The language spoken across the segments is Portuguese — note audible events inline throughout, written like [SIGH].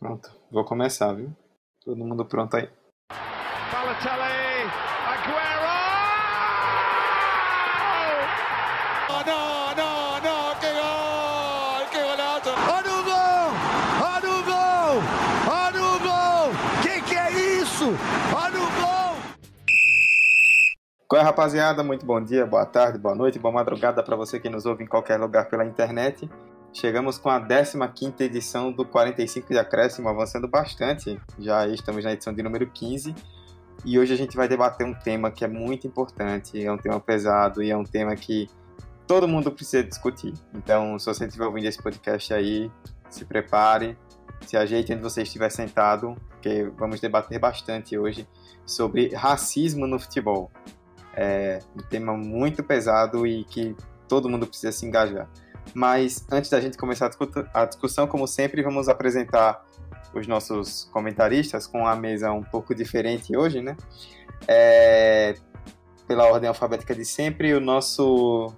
Pronto, vou começar, viu? Todo mundo pronto aí. Balotelli, Aguero! Oh, não, não, não, que gol! Que golazo! Olha o gol! Olha o gol! Olha o gol! Que que é isso? Olha o gol! Qual é, rapaziada? Muito bom dia, boa tarde, boa noite, boa madrugada para você que nos ouve em qualquer lugar pela internet. Chegamos com a 15 edição do 45 de acréscimo, avançando bastante. Já estamos na edição de número 15. E hoje a gente vai debater um tema que é muito importante, é um tema pesado e é um tema que todo mundo precisa discutir. Então, se você estiver ouvindo esse podcast aí, se prepare, se ajeite onde você estiver sentado, porque vamos debater bastante hoje sobre racismo no futebol. É um tema muito pesado e que todo mundo precisa se engajar. Mas antes da gente começar a discussão, como sempre, vamos apresentar os nossos comentaristas com a mesa um pouco diferente hoje, né? É, pela ordem alfabética de sempre, o nosso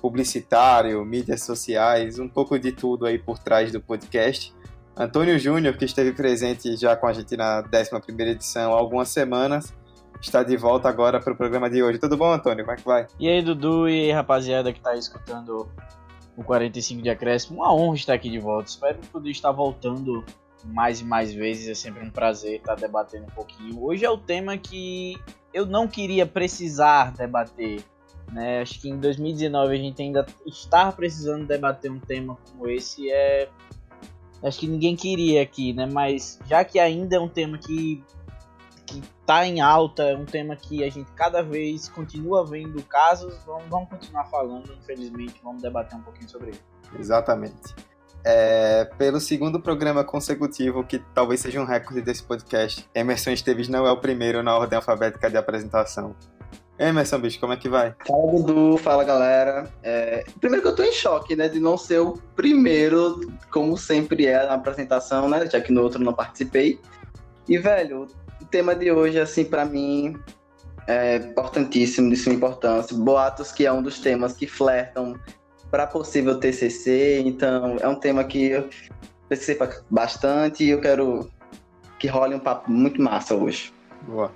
publicitário, mídias sociais, um pouco de tudo aí por trás do podcast. Antônio Júnior, que esteve presente já com a gente na 11 edição há algumas semanas, está de volta agora para o programa de hoje. Tudo bom, Antônio? Como é que vai? E aí, Dudu e aí, rapaziada que está escutando o 45 de acréscimo. Uma honra estar aqui de volta. Espero poder estar voltando mais e mais vezes. É sempre um prazer estar debatendo um pouquinho. Hoje é o tema que eu não queria precisar debater. Né? Acho que em 2019 a gente ainda estar precisando debater um tema como esse é. Acho que ninguém queria aqui, né? Mas já que ainda é um tema que que está em alta, é um tema que a gente cada vez continua vendo casos, vamos, vamos continuar falando, infelizmente, vamos debater um pouquinho sobre ele. Exatamente. É, pelo segundo programa consecutivo, que talvez seja um recorde desse podcast, Emerson Esteves não é o primeiro na ordem alfabética de apresentação. Emerson, bicho, como é que vai? Fala, Dudu. Fala, galera. É... Primeiro que eu tô em choque, né, de não ser o primeiro, como sempre é na apresentação, né, já que no outro não participei. E, velho, o tema de hoje, assim, para mim, é importantíssimo, de sua importância. Boatos, que é um dos temas que flertam para possível TCC, então é um tema que eu pensei bastante e eu quero que role um papo muito massa hoje. Boa.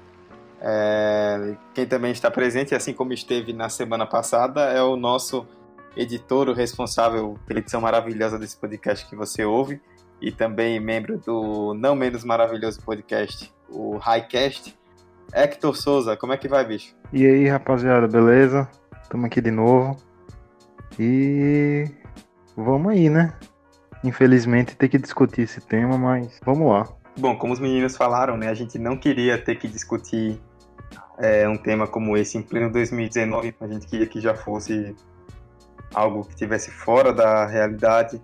É, quem também está presente, assim como esteve na semana passada, é o nosso editor, o responsável pela edição maravilhosa desse podcast que você ouve, e também membro do não menos maravilhoso podcast, o Highcast. Hector Souza, como é que vai, bicho? E aí, rapaziada, beleza? Estamos aqui de novo. E vamos aí, né? Infelizmente ter que discutir esse tema, mas vamos lá. Bom, como os meninos falaram, né, a gente não queria ter que discutir é, um tema como esse em pleno 2019. A gente queria que já fosse algo que tivesse fora da realidade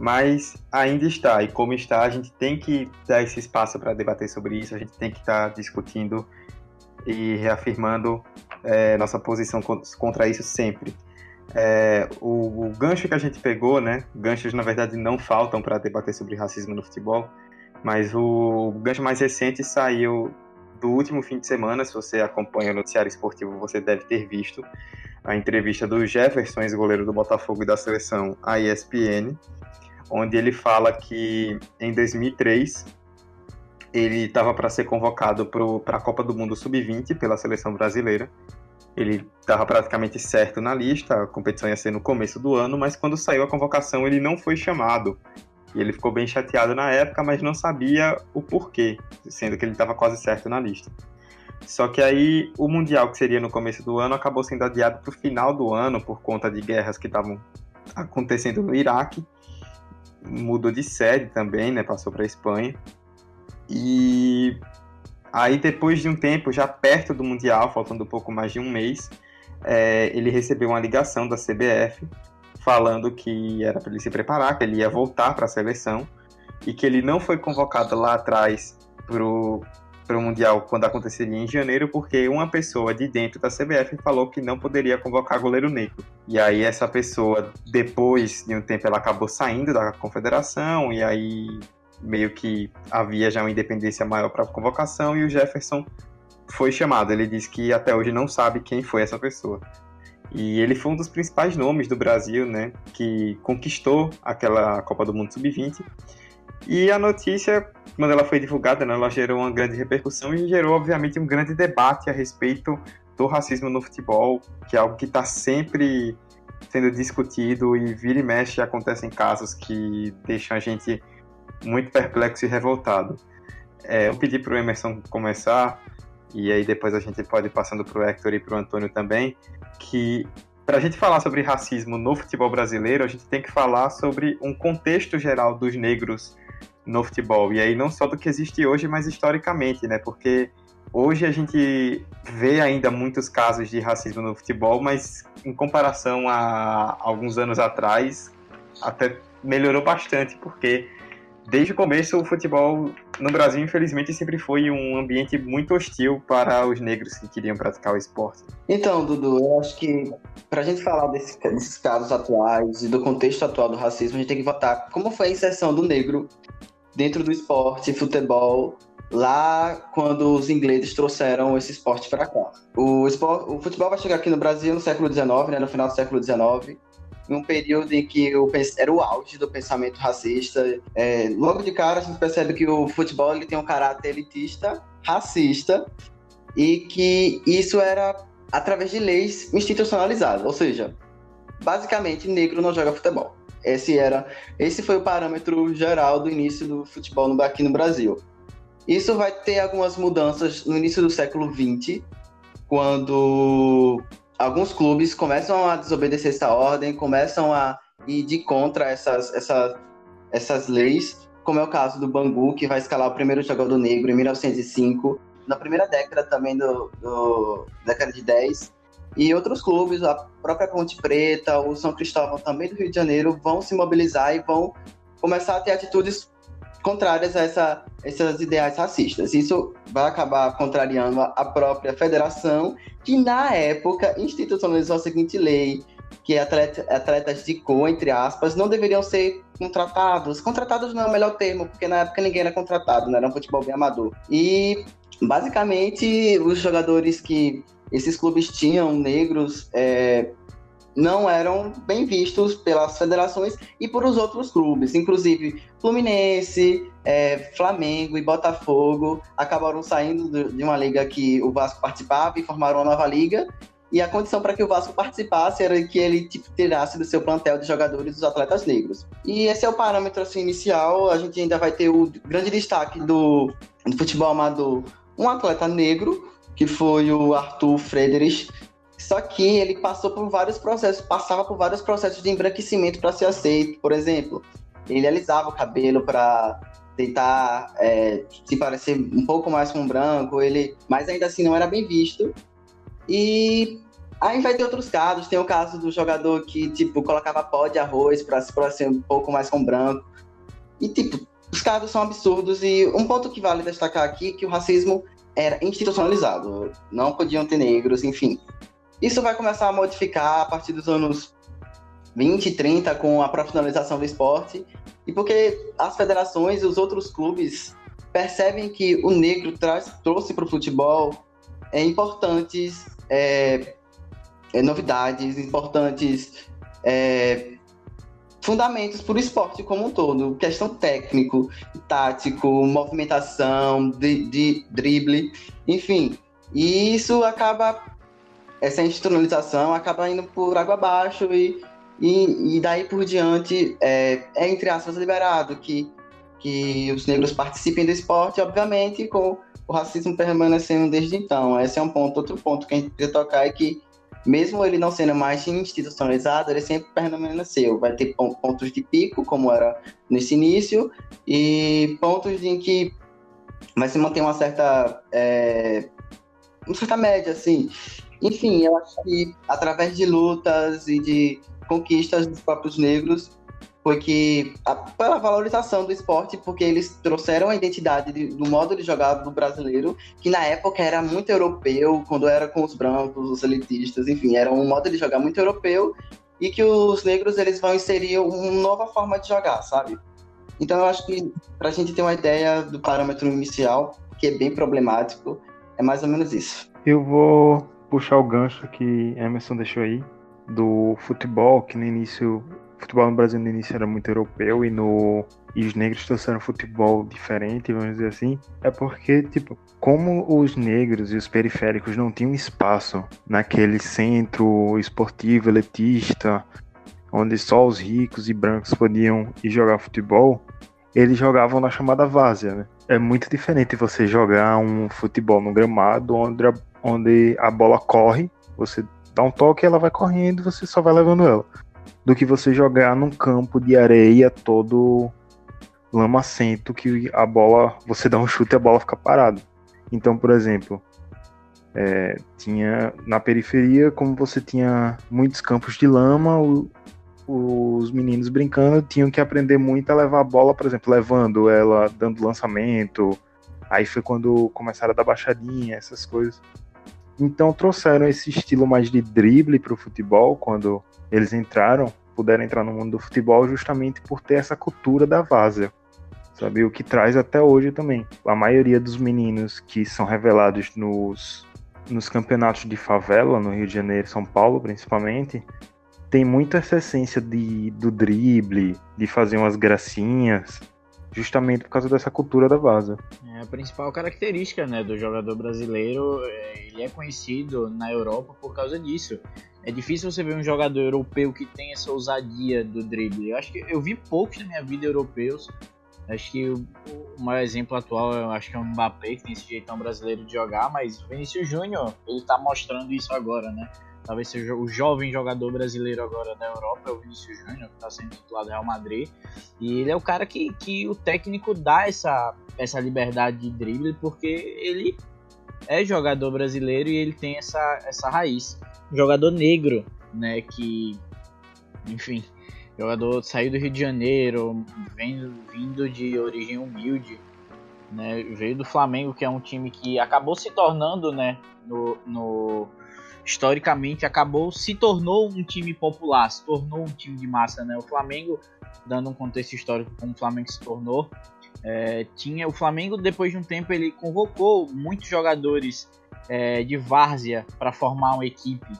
mas ainda está. E como está, a gente tem que dar esse espaço para debater sobre isso, a gente tem que estar tá discutindo e reafirmando é, nossa posição contra isso sempre. É, o, o, gancho que a gente pegou, né? Ganchos na verdade não faltam para debater sobre racismo no futebol, mas o, o gancho mais recente saiu do último fim de semana. Se você acompanha o noticiário esportivo, você deve ter visto a entrevista do Jefferson, ex-goleiro do Botafogo e da seleção, à ESPN, onde ele fala que em 2003 ele estava para ser convocado para a Copa do Mundo Sub-20 pela seleção brasileira. Ele estava praticamente certo na lista, a competição ia ser no começo do ano, mas quando saiu a convocação ele não foi chamado. E ele ficou bem chateado na época, mas não sabia o porquê, sendo que ele estava quase certo na lista. Só que aí o Mundial, que seria no começo do ano, acabou sendo adiado para o final do ano por conta de guerras que estavam acontecendo no Iraque mudou de sede também, né? Passou para Espanha. E aí depois de um tempo, já perto do Mundial, faltando um pouco mais de um mês, é, ele recebeu uma ligação da CBF falando que era para ele se preparar, que ele ia voltar para a seleção e que ele não foi convocado lá atrás pro para o Mundial quando aconteceria em janeiro, porque uma pessoa de dentro da CBF falou que não poderia convocar goleiro negro. E aí essa pessoa, depois de um tempo, ela acabou saindo da confederação, e aí meio que havia já uma independência maior para a convocação, e o Jefferson foi chamado. Ele disse que até hoje não sabe quem foi essa pessoa. E ele foi um dos principais nomes do Brasil, né, que conquistou aquela Copa do Mundo Sub-20 E a notícia, quando ela foi divulgada, né, ela gerou uma grande repercussão e gerou, obviamente, um grande debate a respeito do racismo no futebol, que é algo que está sempre sendo discutido e vira e mexe acontecem casos que deixam a gente muito perplexo e revoltado. É, eu pedi para o Emerson começar, e aí depois a gente pode ir passando para o Hector e para o Antônio também, que para a gente falar sobre racismo no futebol brasileiro, a gente tem que falar sobre um contexto geral dos negros no futebol. E aí não só do que existe hoje, mas historicamente, né? Porque hoje a gente vê ainda muitos casos de racismo no futebol, mas em comparação a alguns anos atrás, até melhorou bastante, porque desde o começo o futebol no Brasil, infelizmente, sempre foi um ambiente muito hostil para os negros que queriam praticar o esporte. Então, Dudu, eu acho que para a gente falar desse, desses casos atuais e do contexto atual do racismo, a gente tem que votar como foi a inserção do negro dentro do esporte, futebol, lá quando os ingleses trouxeram esse esporte para cá. O, esporte, o futebol vai chegar aqui no Brasil no século XIX, né, no final do século XIX, em um período em que o, era o auge do pensamento racista. É, logo de cara, a gente percebe que o futebol ele tem um caráter elitista, racista, e que isso era através de leis institucionalizadas, ou seja, basicamente, negro não joga futebol. Esse era, esse foi o parâmetro geral do início do futebol no, aqui no Brasil. Isso vai ter algumas mudanças no início do século XX, quando alguns clubes começam a desobedecer essa ordem, começam a ir de contra essas, essas, essas leis, como é o caso do Bangu, que vai escalar o primeiro jogador negro em 1905, na primeira década também do, do década de 10, e outros clubes, a própria Ponte Preta, o São Cristóvão também do Rio de Janeiro, vão se mobilizar e vão começar a ter atitudes contrárias a essa, esses ideais racistas. Isso vai acabar contrariando a própria federação, que na época institucionalizou a seguinte lei, que atleta, atletas de cor, entre aspas, não deveriam ser contratados. Contratados não é o melhor termo, porque na época ninguém era contratado, era um futebol bem amador. E, basicamente, os jogadores que esses clubes tinham, negros, é, não eram bem vistos pelas federações e por os outros clubes. Inclusive, Fluminense, é, Flamengo e Botafogo acabaram saindo de uma liga que o Vasco participava e formaram uma nova liga. E a condição para que o Vasco participasse era que ele tipo, tirasse do seu plantel de jogadores os atletas negros. E esse é o parâmetro assim, inicial. A gente ainda vai ter o grande destaque do, do futebol amador, um atleta negro, que foi o Arthur Frederich, só que ele passou por vários processos, passava por vários processos de embranquecimento para ser aceito. Por exemplo, ele alisava o cabelo para tentar é, se parecer um pouco mais com um branco, ele, mas ainda assim não era bem visto. E aí vai ter outros casos, tem o caso do jogador que tipo colocava pó de arroz para se parecer um pouco mais com branco. E tipo, os casos são absurdos e um ponto que vale destacar aqui é que o racismo era institucionalizado, não podiam ter negros, enfim. Isso vai começar a modificar a partir dos anos 20, 30, com a profissionalização do esporte, e porque as federações e os outros clubes percebem que o negro traz, trouxe para o futebol é, importantes é, é, novidades, importantes é, fundamentos para o esporte como um todo, questão técnico, tático, movimentação, de, de drible, enfim. E isso acaba essa institucionalização acaba indo por água abaixo e, e, e daí por diante é, é, entre aspas, liberado que, que os negros participem do esporte, obviamente, com o racismo permanecendo desde então. Esse é um ponto. Outro ponto que a gente precisa tocar é que, mesmo ele não sendo mais institucionalizado, ele sempre permaneceu. Vai ter pontos de pico, como era nesse início, e pontos em que vai se manter uma certa. É, uma certa média, assim. Enfim, eu acho que através de lutas e de conquistas dos próprios negros foi que a, pela valorização do esporte, porque eles trouxeram a identidade de, do modo de jogar do brasileiro, que na época era muito europeu, quando era com os brancos, os elitistas, enfim, era um modo de jogar muito europeu e que os negros eles vão inserir uma nova forma de jogar, sabe? Então eu acho que para a gente ter uma ideia do parâmetro inicial, que é bem problemático, é mais ou menos isso. Eu vou puxar o gancho que Emerson deixou aí, do futebol, que no início o futebol no Brasil no início era muito europeu e no e os negros trouxeram futebol diferente, vamos dizer assim, é porque, tipo, como os negros e os periféricos não tinham espaço naquele centro esportivo elitista, onde só os ricos e brancos podiam ir jogar futebol, eles jogavam na chamada várzea, né? É muito diferente você jogar um futebol no gramado onde a, onde a bola corre, você dá um toque e ela vai correndo você só vai levando ela do que você jogar num campo de areia todo lamacento que a bola, você dá um chute e a bola fica parada. Então, por exemplo, é, tinha na periferia, como você tinha muitos campos de lama, o, os meninos brincando tinham que aprender muito a levar a bola, por exemplo, levando ela, dando lançamento. Aí foi quando começaram a dar baixadinha, essas coisas. Então trouxeram esse estilo mais de drible para o futebol quando eles entraram, puderam entrar no mundo do futebol justamente por ter essa cultura da várzea. Sabe? O que traz até hoje também. A maioria dos meninos que são revelados nos, nos campeonatos de favela, no Rio de Janeiro São Paulo principalmente, tem muito essa essência de, do drible, de fazer umas gracinhas, justamente por causa dessa cultura da vaza. É a principal característica né, do jogador brasileiro, é, ele é conhecido na Europa por causa disso. É difícil você ver um jogador europeu que tem essa ousadia do drible. Eu acho que eu vi poucos na minha vida europeus. Acho que o, maior exemplo atual eu acho que é o Mbappé, que tem esse jeitão brasileiro de jogar, mas o Vinícius Júnior, ele tá mostrando isso agora, né? talvez seja o jovem jogador brasileiro agora da Europa, é o Vinícius Júnior, que está sendo titular do Real Madrid. E ele é o cara que, que o técnico dá essa, essa liberdade de drible, porque ele é jogador brasileiro e ele tem essa, essa raiz. Jogador negro, né, que, enfim, jogador saiu do Rio de Janeiro, vindo, vindo de origem humilde, né, veio do Flamengo, que é um time que acabou se tornando, né, no, no historicamente acabou se tornou um time popular, se tornou um time de massa, né? O Flamengo, dando um contexto histórico como o Flamengo se tornou, é, tinha o Flamengo depois de um tempo ele convocou muitos jogadores é, de várzea para formar uma equipe,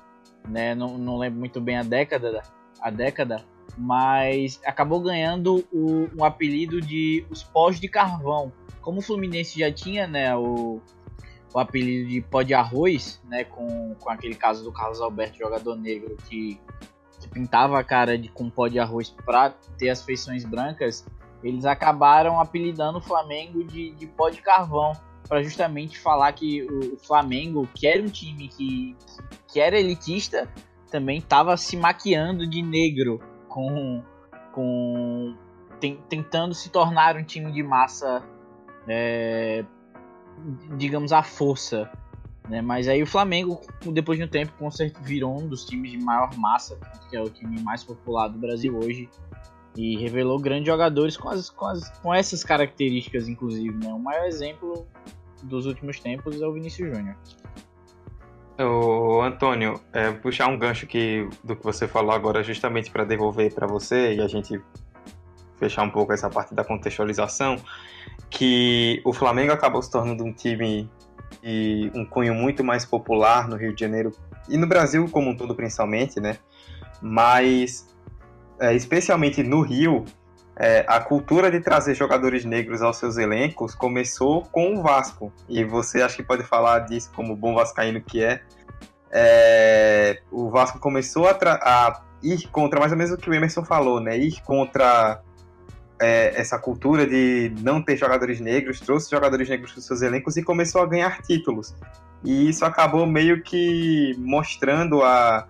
né? Não, não, lembro muito bem a década, a década, mas acabou ganhando o, um apelido de os pós de carvão. Como o Fluminense já tinha, né? O, o apelido de pó de arroz, né, com, com aquele caso do Carlos Alberto, jogador negro, que, que pintava a cara de, com pó de arroz para ter as feições brancas, eles acabaram apelidando o Flamengo de, de pó de carvão, para justamente falar que o, Flamengo, que era um time que, que era elitista, também estava se maquiando de negro, com, com tentando se tornar um time de massa é, digamos, a força. Né? Mas aí o Flamengo, depois de um tempo, com certeza virou um dos times de maior massa, que é o time mais popular do Brasil hoje. E revelou grandes jogadores com, as, com, as, com essas características, inclusive. Né? O maior exemplo dos últimos tempos é o Vinícius Júnior. O Antônio, é, puxar um gancho que, do que você falou agora, justamente para devolver para você e a gente fechar um pouco essa parte da contextualização que o Flamengo acabou se tornando um time de um cunho muito mais popular no Rio de Janeiro e no Brasil como um todo principalmente, né? Mas é, especialmente no Rio, é, a cultura de trazer jogadores negros aos seus elencos começou com o Vasco. E você acha que pode falar disso como bom vascaíno que é. é o Vasco começou a, a, ir contra, mais ou menos o que o Emerson falou, né? Ir contra é, essa cultura de não ter jogadores negros, trouxe jogadores negros para os seus elencos e começou a ganhar títulos. E isso acabou meio que mostrando a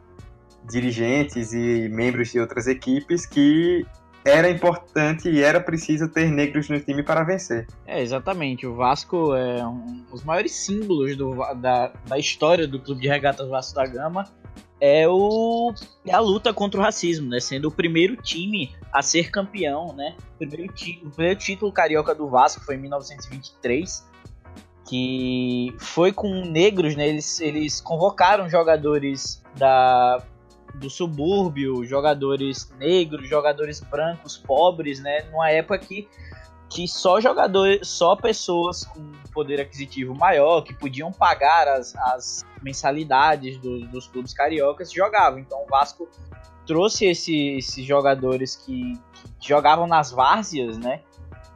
dirigentes e membros de outras equipes que era importante e era preciso ter negros no time para vencer. É, exatamente. O Vasco é um dos maiores símbolos do, da, da história do Clube de Regatas Vasco da Gama é, o, é a luta contra o racismo, né? Sendo o primeiro time a ser campeão, né? O primeiro, o primeiro título carioca do Vasco foi em 1923, que foi com negros, né? Eles, eles convocaram jogadores da, do subúrbio, jogadores negros, jogadores brancos, pobres, né? Numa época que que só jogadores, só pessoas com poder aquisitivo maior, que podiam pagar as, as mensalidades do, dos clubes cariocas, jogavam. Então o Vasco trouxe esse, esses jogadores que, que jogavam nas várzeas, né?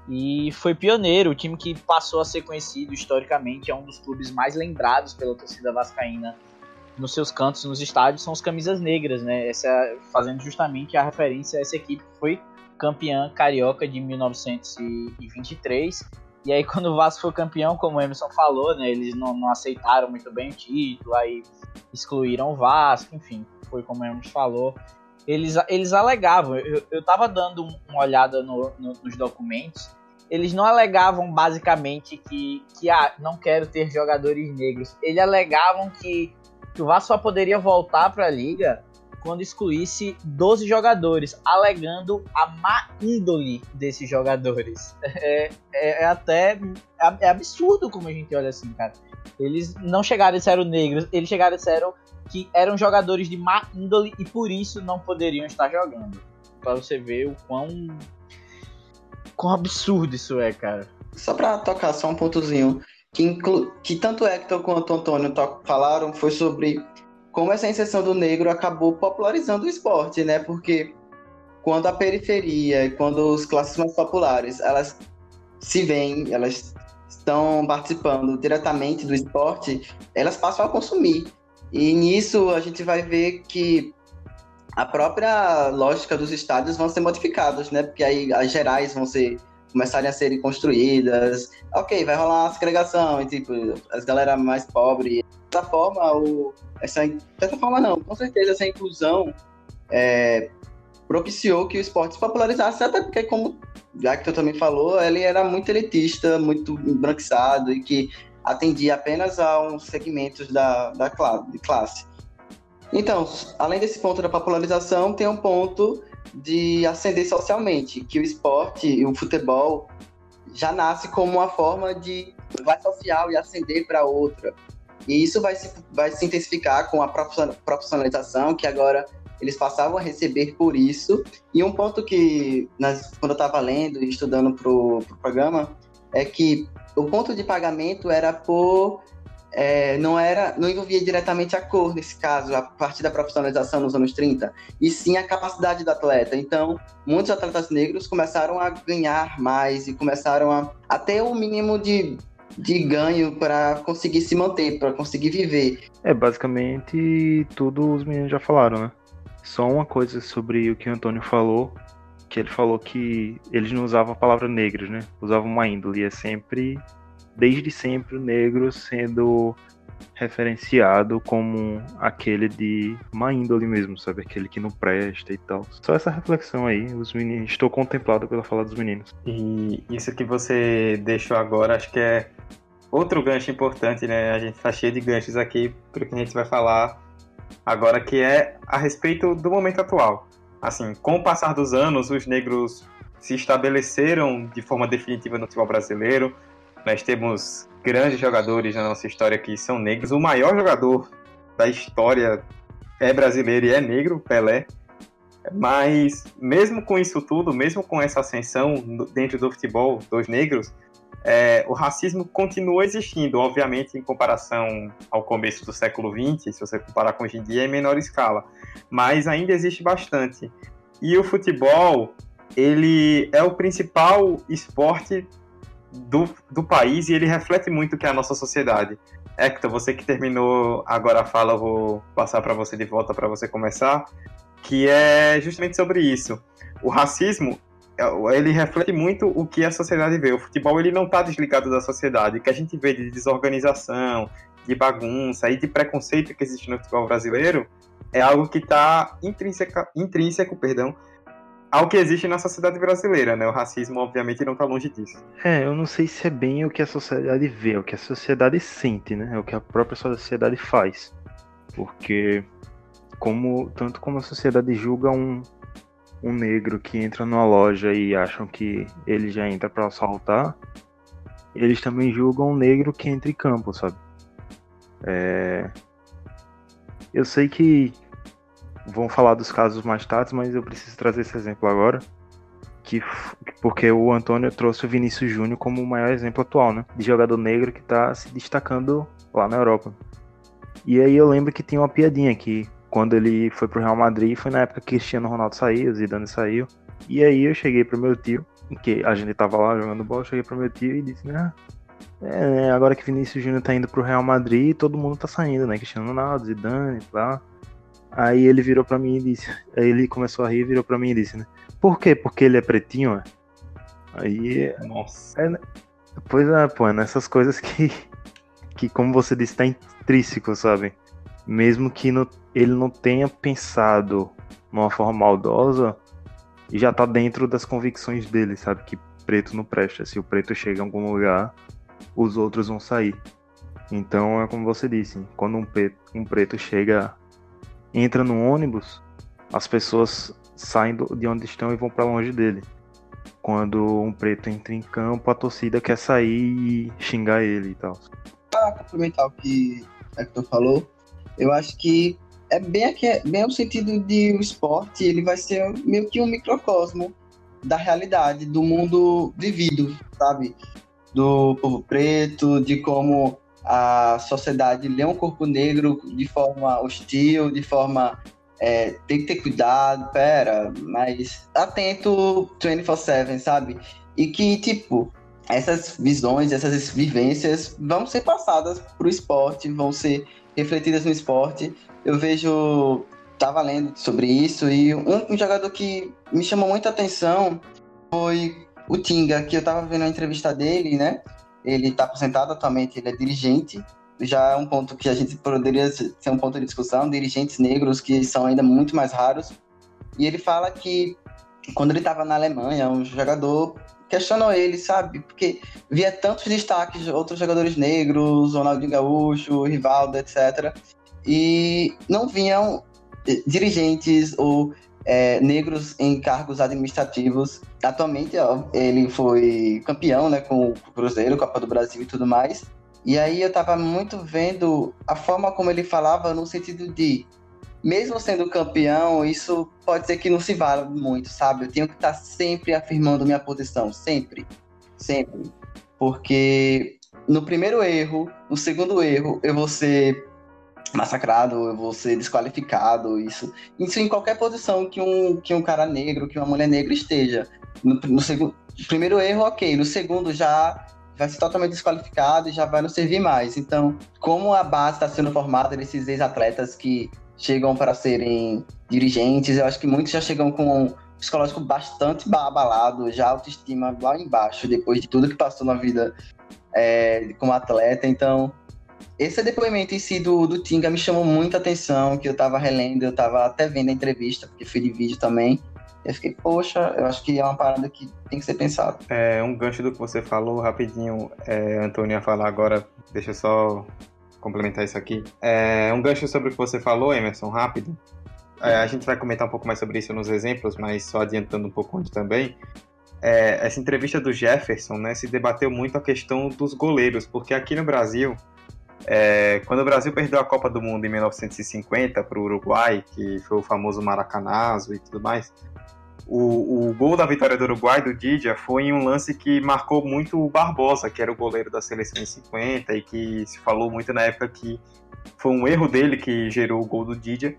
E foi pioneiro, o time que passou a ser conhecido historicamente, é um dos clubes mais lembrados pela torcida vascaína nos seus cantos, nos estádios, são os camisas negras, né? Essa, fazendo justamente a referência a essa equipe que foi campeã carioca de 1923. E aí [LAUGHS] quando o Vasco foi campeão, como o Emerson falou, né? Eles não, não aceitaram muito bem o título, aí excluíram o Vasco, enfim, foi como o Emerson falou. Eles, eles alegavam, eu, eu tava dando uma olhada no, no, nos documentos, eles não alegavam basicamente que, que ah, não quero ter jogadores negros. Eles alegavam que que o Vasco só poderia voltar para a liga quando excluísse 12 jogadores, alegando a má índole desses jogadores. [LAUGHS] É, é, é até é, é absurdo como a gente olha assim, cara. Eles não chegaram e disseram negros, eles chegaram e disseram que eram jogadores de má índole e por isso não poderiam estar jogando. Para você ver o quão, quão absurdo isso é, cara. Só para tocar só um pontozinho que, inclu... que tanto Hector quanto Antônio falaram foi sobre como essa inserção do negro acabou popularizando o esporte, né? Porque quando a periferia, quando os classes mais populares, elas se veem, elas estão participando diretamente do esporte, elas passam a consumir. E nisso a gente vai ver que a própria lógica dos estádios vão ser modificadas, né? Porque aí as gerais vão ser começarem a serem construídas. Ok, vai rolar uma segregação, e, tipo, as galera mais pobres. Dessa forma, o, essa, dessa forma não, com certeza essa inclusão é, propiciou que o esporte se popularizasse, até porque, como já que tu também falou, ele era muito elitista, muito embranquiçado e que atendia apenas a uns segmentos da, da classe. Então, além desse ponto da popularização, tem um ponto de ascender socialmente, que o esporte e o futebol já nasce como uma forma de vai social e ascender para outra. E isso vai se, vai se intensificar com a profissionalização, que agora eles passavam a receber por isso. E um ponto que, nas, quando eu estava lendo e estudando para o pro programa, é que o ponto de pagamento era por é, não era, não envolvia diretamente a cor nesse caso, a partir da profissionalização nos anos 30, e sim a capacidade do atleta. Então, muitos atletas negros começaram a ganhar mais e começaram a, a ter o mínimo de, de ganho para conseguir se manter, para conseguir viver. É, basicamente tudo os meninos já falaram, né? Só uma coisa sobre o que o Antônio falou, que ele falou que eles não usavam a palavra negros, né? Usavam uma índole, é sempre desde sempre o negro sendo referenciado como aquele de má índole mesmo, sabe? Aquele que não presta e tal. Só essa reflexão aí, os meninos. Estou contemplado pela fala dos meninos. E isso que você deixou agora, acho que é outro gancho importante, né? A gente tá cheio de ganchos aqui para que a gente vai falar agora, que é a respeito do momento atual. Assim, com o passar dos anos, os negros se estabeleceram de forma definitiva no futebol brasileiro nós temos grandes jogadores na nossa história que são negros. O maior jogador da história é brasileiro e é negro, Pelé. Mas mesmo com isso tudo, mesmo com essa ascensão dentro do futebol dos negros, é, o racismo continua existindo, obviamente em comparação ao começo do século XX, se você comparar com hoje em dia, em menor escala, mas ainda existe bastante. E o futebol, ele é o principal esporte do, do país e ele reflete muito o que é a nossa sociedade. Hector, você que terminou agora a fala, eu vou passar para você de volta para você começar, que é justamente sobre isso. O racismo, ele reflete muito o que a sociedade vê. O futebol ele não está desligado da sociedade. O que a gente vê de desorganização, de bagunça e de preconceito que existe no futebol brasileiro é algo que está intrínseco, perdão, ao que existe na sociedade brasileira, né? O racismo, obviamente, não está longe disso. É, eu não sei se é bem o que a sociedade vê, o que a sociedade sente, né? O que a própria sociedade faz. Porque como tanto como a sociedade julga um, um negro que entra numa loja e acham que ele já entra para assaltar, eles também julgam um negro que entra em campo, sabe? É... Eu sei que vão falar dos casos mais tarde, mas eu preciso trazer esse exemplo agora. Que, porque o Antônio trouxe o Vinícius Júnior como o maior exemplo atual, né? De jogador negro que está se destacando lá na Europa. E aí eu lembro que tinha uma piadinha que quando ele foi pro Real Madrid, foi na época que Cristiano Ronaldo saiu, Zidane saiu. E aí eu cheguei pro meu tio, que a gente tava lá jogando bola, cheguei pro meu tio e disse, né? É, né, agora que Vinícius Júnior tá indo pro Real Madrid, todo mundo tá saindo, né? Cristiano Ronaldo, Zidane, lá. Aí ele virou pra mim e disse. Aí ele começou a rir, virou pra mim e disse, né? Por quê? Porque ele é pretinho, é? Aí. Nossa. É, pois é, pô, é nessas coisas que. Que, como você disse, tá intrínseco, sabe? Mesmo que no, ele não tenha pensado numa forma maldosa, já tá dentro das convicções dele, sabe? Que preto não presta. Se o preto chega em algum lugar, os outros vão sair. Então é como você disse, quando um preto, um preto chega, entra no ônibus, as pessoas saem de onde estão e vão para longe dele. Quando um preto entra em campo, a torcida quer sair e xingar ele e tal. Para complementar o que Hector falou, eu acho que é bem, aqui, bem o sentido de o esporte, ele vai ser meio que um microcosmo da realidade, do mundo vivido, sabe? Do povo preto, de como a sociedade lê um corpo negro de forma hostil, de forma é, tem que ter cuidado, pera, mas atento 24-7, sabe? E que, tipo, essas visões, essas vivências vão ser passadas pro esporte, vão ser refletidas no esporte. Eu vejo, tava lendo sobre isso, e um, um jogador que me chamou muita atenção foi o Tinga, que eu tava vendo a entrevista dele, né? Ele tá aposentado atualmente, ele é dirigente, já é um ponto que a gente poderia ser um ponto de discussão, dirigentes negros que são ainda muito mais raros. E ele fala que quando ele estava na Alemanha, um jogador questionou ele, sabe? Porque via tantos destaques de outros jogadores negros, Ronaldinho Gaúcho, Rivaldo, etc. E não vinham eh, dirigentes ou é, negros em cargos administrativos. Atualmente, ó, ele foi campeão né, com o Cruzeiro, Copa do Brasil e tudo mais. E aí eu tava muito vendo a forma como ele falava no sentido de, mesmo sendo campeão, isso pode ser que não se vala muito, sabe? Eu tenho que estar tá sempre afirmando minha posição, sempre, sempre. Porque no primeiro erro, no segundo erro, eu vou ser massacrado, eu vou ser desqualificado, isso. Isso em qualquer posição que um, que um cara negro, que uma mulher negra esteja. No, no segundo, primeiro erro, ok. No segundo já vai ser totalmente desqualificado e já vai não servir mais. Então, como a base está sendo formada desses ex-atletas que chegam para serem dirigentes, eu acho que muitos já chegam com um psicológico bastante abalado, já autoestima lá embaixo, depois de tudo que passou na vida é, como atleta. Então, esse depoimento em si do, do Tinga me chamou muita atenção, que eu estava relendo, eu estava até vendo a entrevista, porque fui de vídeo também. Eu fiquei, poxa, eu acho que é uma parada que tem que ser pensado. É, um gancho do que você falou, rapidinho, é, Antônio ia falar agora, deixa eu só complementar isso aqui. É, um gancho sobre o que você falou, Emerson, rápido. É, a gente vai comentar um pouco mais sobre isso nos exemplos, mas só adiantando um pouco antes também. É, essa entrevista do Jefferson, né, se debateu muito a questão dos goleiros, porque aqui no Brasil, é, quando o Brasil perdeu a Copa do Mundo em 1950 para o Uruguai, que foi o famoso Maracanazo e tudo mais, o, o, gol da vitória do Uruguai, do Didia, foi em um lance que marcou muito o Barbosa, que era o goleiro da seleção em 50 e que se falou muito na época que foi um erro dele que gerou o gol do Didia.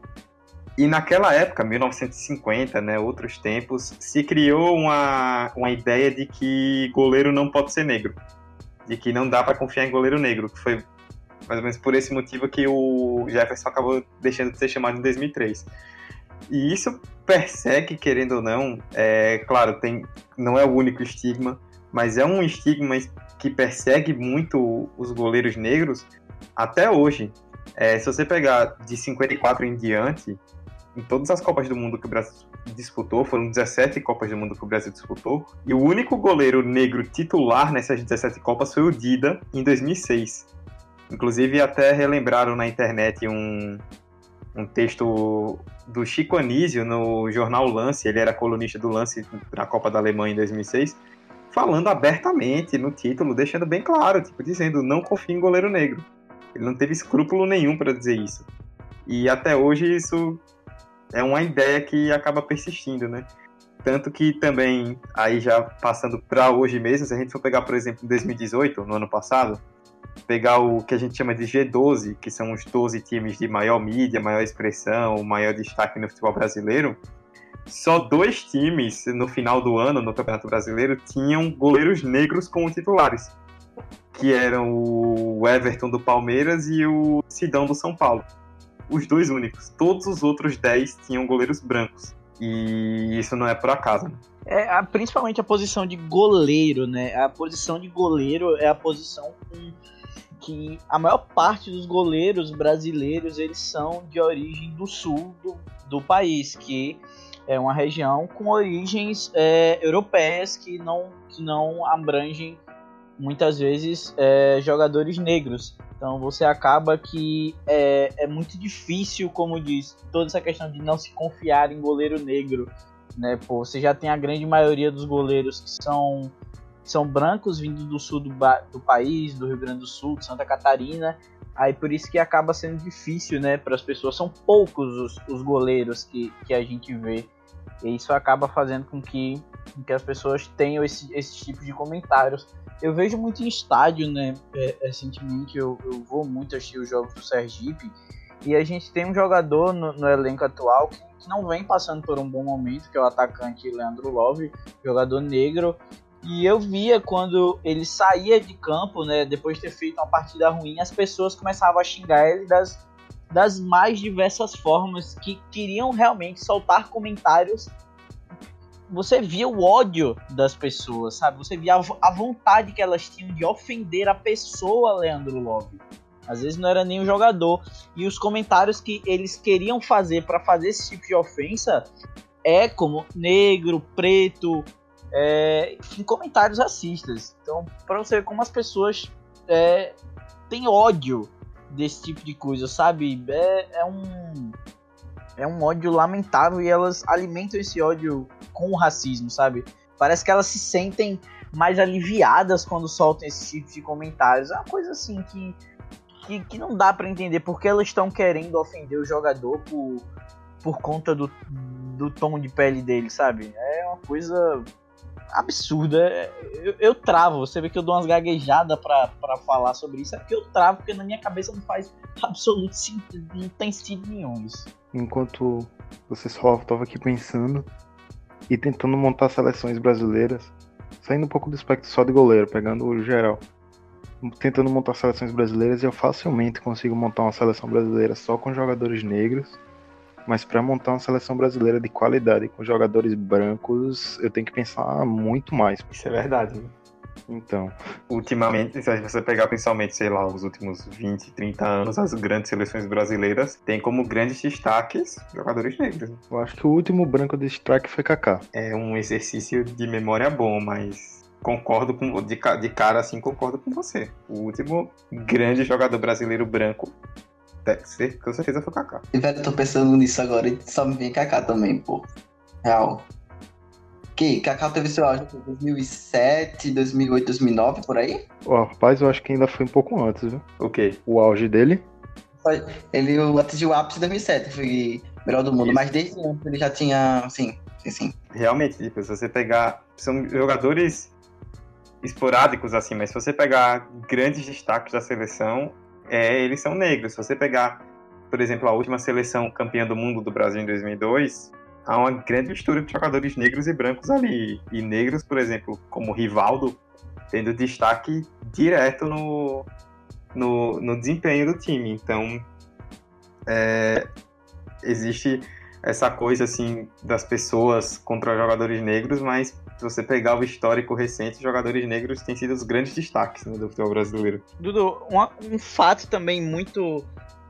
E naquela época, 1950, né, outros tempos, se criou uma, uma ideia de que goleiro não pode ser negro. De que não dá para confiar em goleiro negro, que foi mais ou menos por esse motivo que o Jefferson acabou deixando de ser chamado em 2003. E isso persegue, querendo ou não, é claro, tem, não é o único estigma, mas é um estigma que persegue muito os goleiros negros até hoje. É, se você pegar de 54 em diante, em todas as Copas do Mundo que o Brasil disputou, foram 17 Copas do Mundo que o Brasil disputou, e o único goleiro negro titular nessas 17 Copas foi o Dida, em 2006. Inclusive, até relembraram na internet um, um texto do Chico Anísio no jornal Lance, ele era colunista do Lance na Copa da Alemanha em 2006, falando abertamente no título, deixando bem claro, tipo, dizendo não confie em goleiro negro. Ele não teve escrúpulo nenhum para dizer isso. E até hoje isso é uma ideia que acaba persistindo, né? Tanto que também, aí já passando para hoje mesmo, se a gente for pegar, por exemplo, em 2018, no ano passado, pegar o que a gente chama de G12, que são os 12 times de maior mídia, maior expressão, maior destaque no futebol brasileiro, só dois times no final do ano no Campeonato Brasileiro tinham goleiros negros como titulares, que eram o Everton do Palmeiras e o Sidão do São Paulo. Os dois únicos. Todos os outros 10 tinham goleiros brancos. E isso não é por acaso. Né? É, a, principalmente a posição de goleiro, né? A posição de goleiro é a posição com que a maior parte dos goleiros brasileiros eles são de origem do sul do, do país, que é uma região com origens é, europeias que não, que não abrangem muitas vezes é, jogadores negros. Então você acaba que é, é muito difícil, como diz, toda essa questão de não se confiar em goleiro negro. Né? Pô, você já tem a grande maioria dos goleiros que são, são brancos vindo do sul do, do país, do Rio Grande do Sul, de Santa Catarina. Aí por isso que acaba sendo difícil, né, para as pessoas. São poucos os, os goleiros que, que a gente vê. E isso acaba fazendo com que, com que as pessoas tenham esse, esse tipo de comentários. Eu vejo muito em estádio, né? É, recentemente eu, eu vou muito assistir os jogos do Sergipe. E a gente tem um jogador no, no elenco atual que, que, não vem passando por um bom momento, que é o atacante Leandro Love, jogador negro. E eu via quando ele saía de campo, né, depois de ter feito uma partida ruim, as pessoas começavam a xingar ele das das mais diversas formas que queriam realmente soltar comentários. Você via o ódio das pessoas, sabe? Você via a vontade que elas tinham de ofender a pessoa Leandro Love. Às vezes não era nem o jogador. E os comentários que eles queriam fazer para fazer esse tipo de ofensa é como negro, preto, é, enfim, comentários racistas. Então, para você ver como as pessoas é, têm ódio desse tipo de coisa, sabe? É, é um é um ódio lamentável e elas alimentam esse ódio com o racismo, sabe? Parece que elas se sentem mais aliviadas quando soltam esse tipo de comentários. É uma coisa assim que, que, que não dá para entender porque elas estão querendo ofender o jogador por, por conta do, do tom de pele dele, sabe? É uma coisa absurda. Eu, eu, travo, você vê que eu dou umas gaguejadas pra falar sobre isso, é porque eu travo, porque na minha cabeça não faz absoluto sentido, não tem sentido nenhum isso. Enquanto você só estava aqui pensando e tentando montar seleções brasileiras, saindo um pouco do espectro só de goleiro, pegando o geral. Tentando montar seleções brasileiras, eu facilmente consigo montar uma seleção brasileira só com jogadores negros mas para montar uma seleção brasileira de qualidade com jogadores brancos, eu tenho que pensar muito mais. Isso é verdade. Né? Então. Ultimamente, se você pegar principalmente, sei lá, os últimos 20, 30 anos, as grandes seleções brasileiras têm como grandes destaques jogadores negros. Né? Eu acho que o último branco de destaque foi Kaká. É um exercício de memória bom, mas concordo com de, de cara assim concordo com você. O último grande jogador brasileiro branco com certeza foi Kaká. E velho, tô pensando nisso agora e só me vem Kaká também, pô. Real. Que? Kaká teve seu auge em 2007, 2008, 2009, por aí? Ó, rapaz, eu acho que ainda foi um pouco antes, viu? O quê? O auge dele? Ele atingiu o ápice em 2007, foi melhor do mundo, Isso. mas desde antes ele já tinha, assim, sim, sim. Realmente, tipo, se você pegar, são jogadores esporádicos assim, mas se você pegar grandes destaques da seleção, é, eles são negros. Se você pegar, por exemplo, a última seleção campeã do mundo do Brasil em 2002, há uma grande mistura de jogadores negros e brancos ali. E negros, por exemplo, como Rivaldo, tendo destaque direto no, no, no desempenho do time. Então, é, existe essa coisa assim das pessoas contra jogadores negros, mas se você pegar o histórico recente, jogadores negros têm sido os grandes destaques né, do futebol brasileiro. Dudu, um, um fato também muito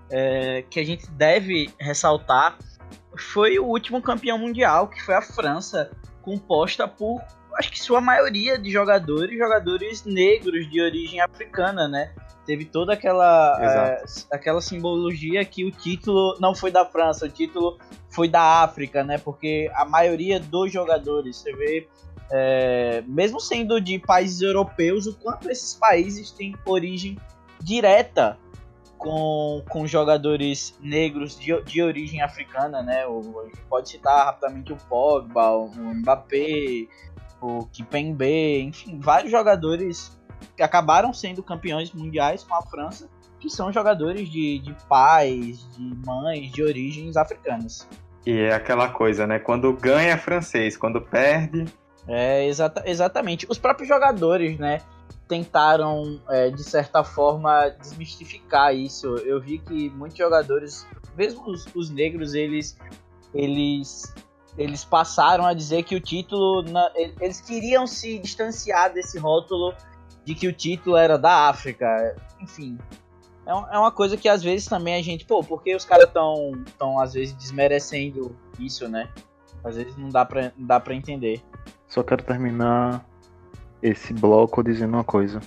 é, que a gente deve ressaltar foi o último campeão mundial, que foi a França, composta por, acho que sua maioria de jogadores, jogadores negros de origem africana, né? Teve toda aquela, é, aquela simbologia que o título não foi da França, o título foi da África, né? Porque a maioria dos jogadores, você vê é, mesmo sendo de países europeus, o quanto esses países têm origem direta com, com jogadores negros de, de origem africana, né? O, pode citar rapidamente o Pogba, o Mbappé, o Kipembe, enfim, vários jogadores acabaram sendo campeões mundiais com a França, que são jogadores de, de pais, de mães, de origens africanas. E é aquela coisa, né? Quando ganha é francês, quando perde. É, exata, exatamente. Os próprios jogadores, né? Tentaram, é, de certa forma, desmistificar isso. Eu vi que muitos jogadores, mesmo os, os negros, eles, eles, eles passaram a dizer que o título. Na, eles queriam se distanciar desse rótulo de que o título era da África. Enfim, é, é uma coisa que às vezes também a gente, pô, porque os caras tão, tão às vezes desmerecendo isso, né? Às vezes não dá pra, não dá pra entender. Só quero terminar esse bloco dizendo uma coisa.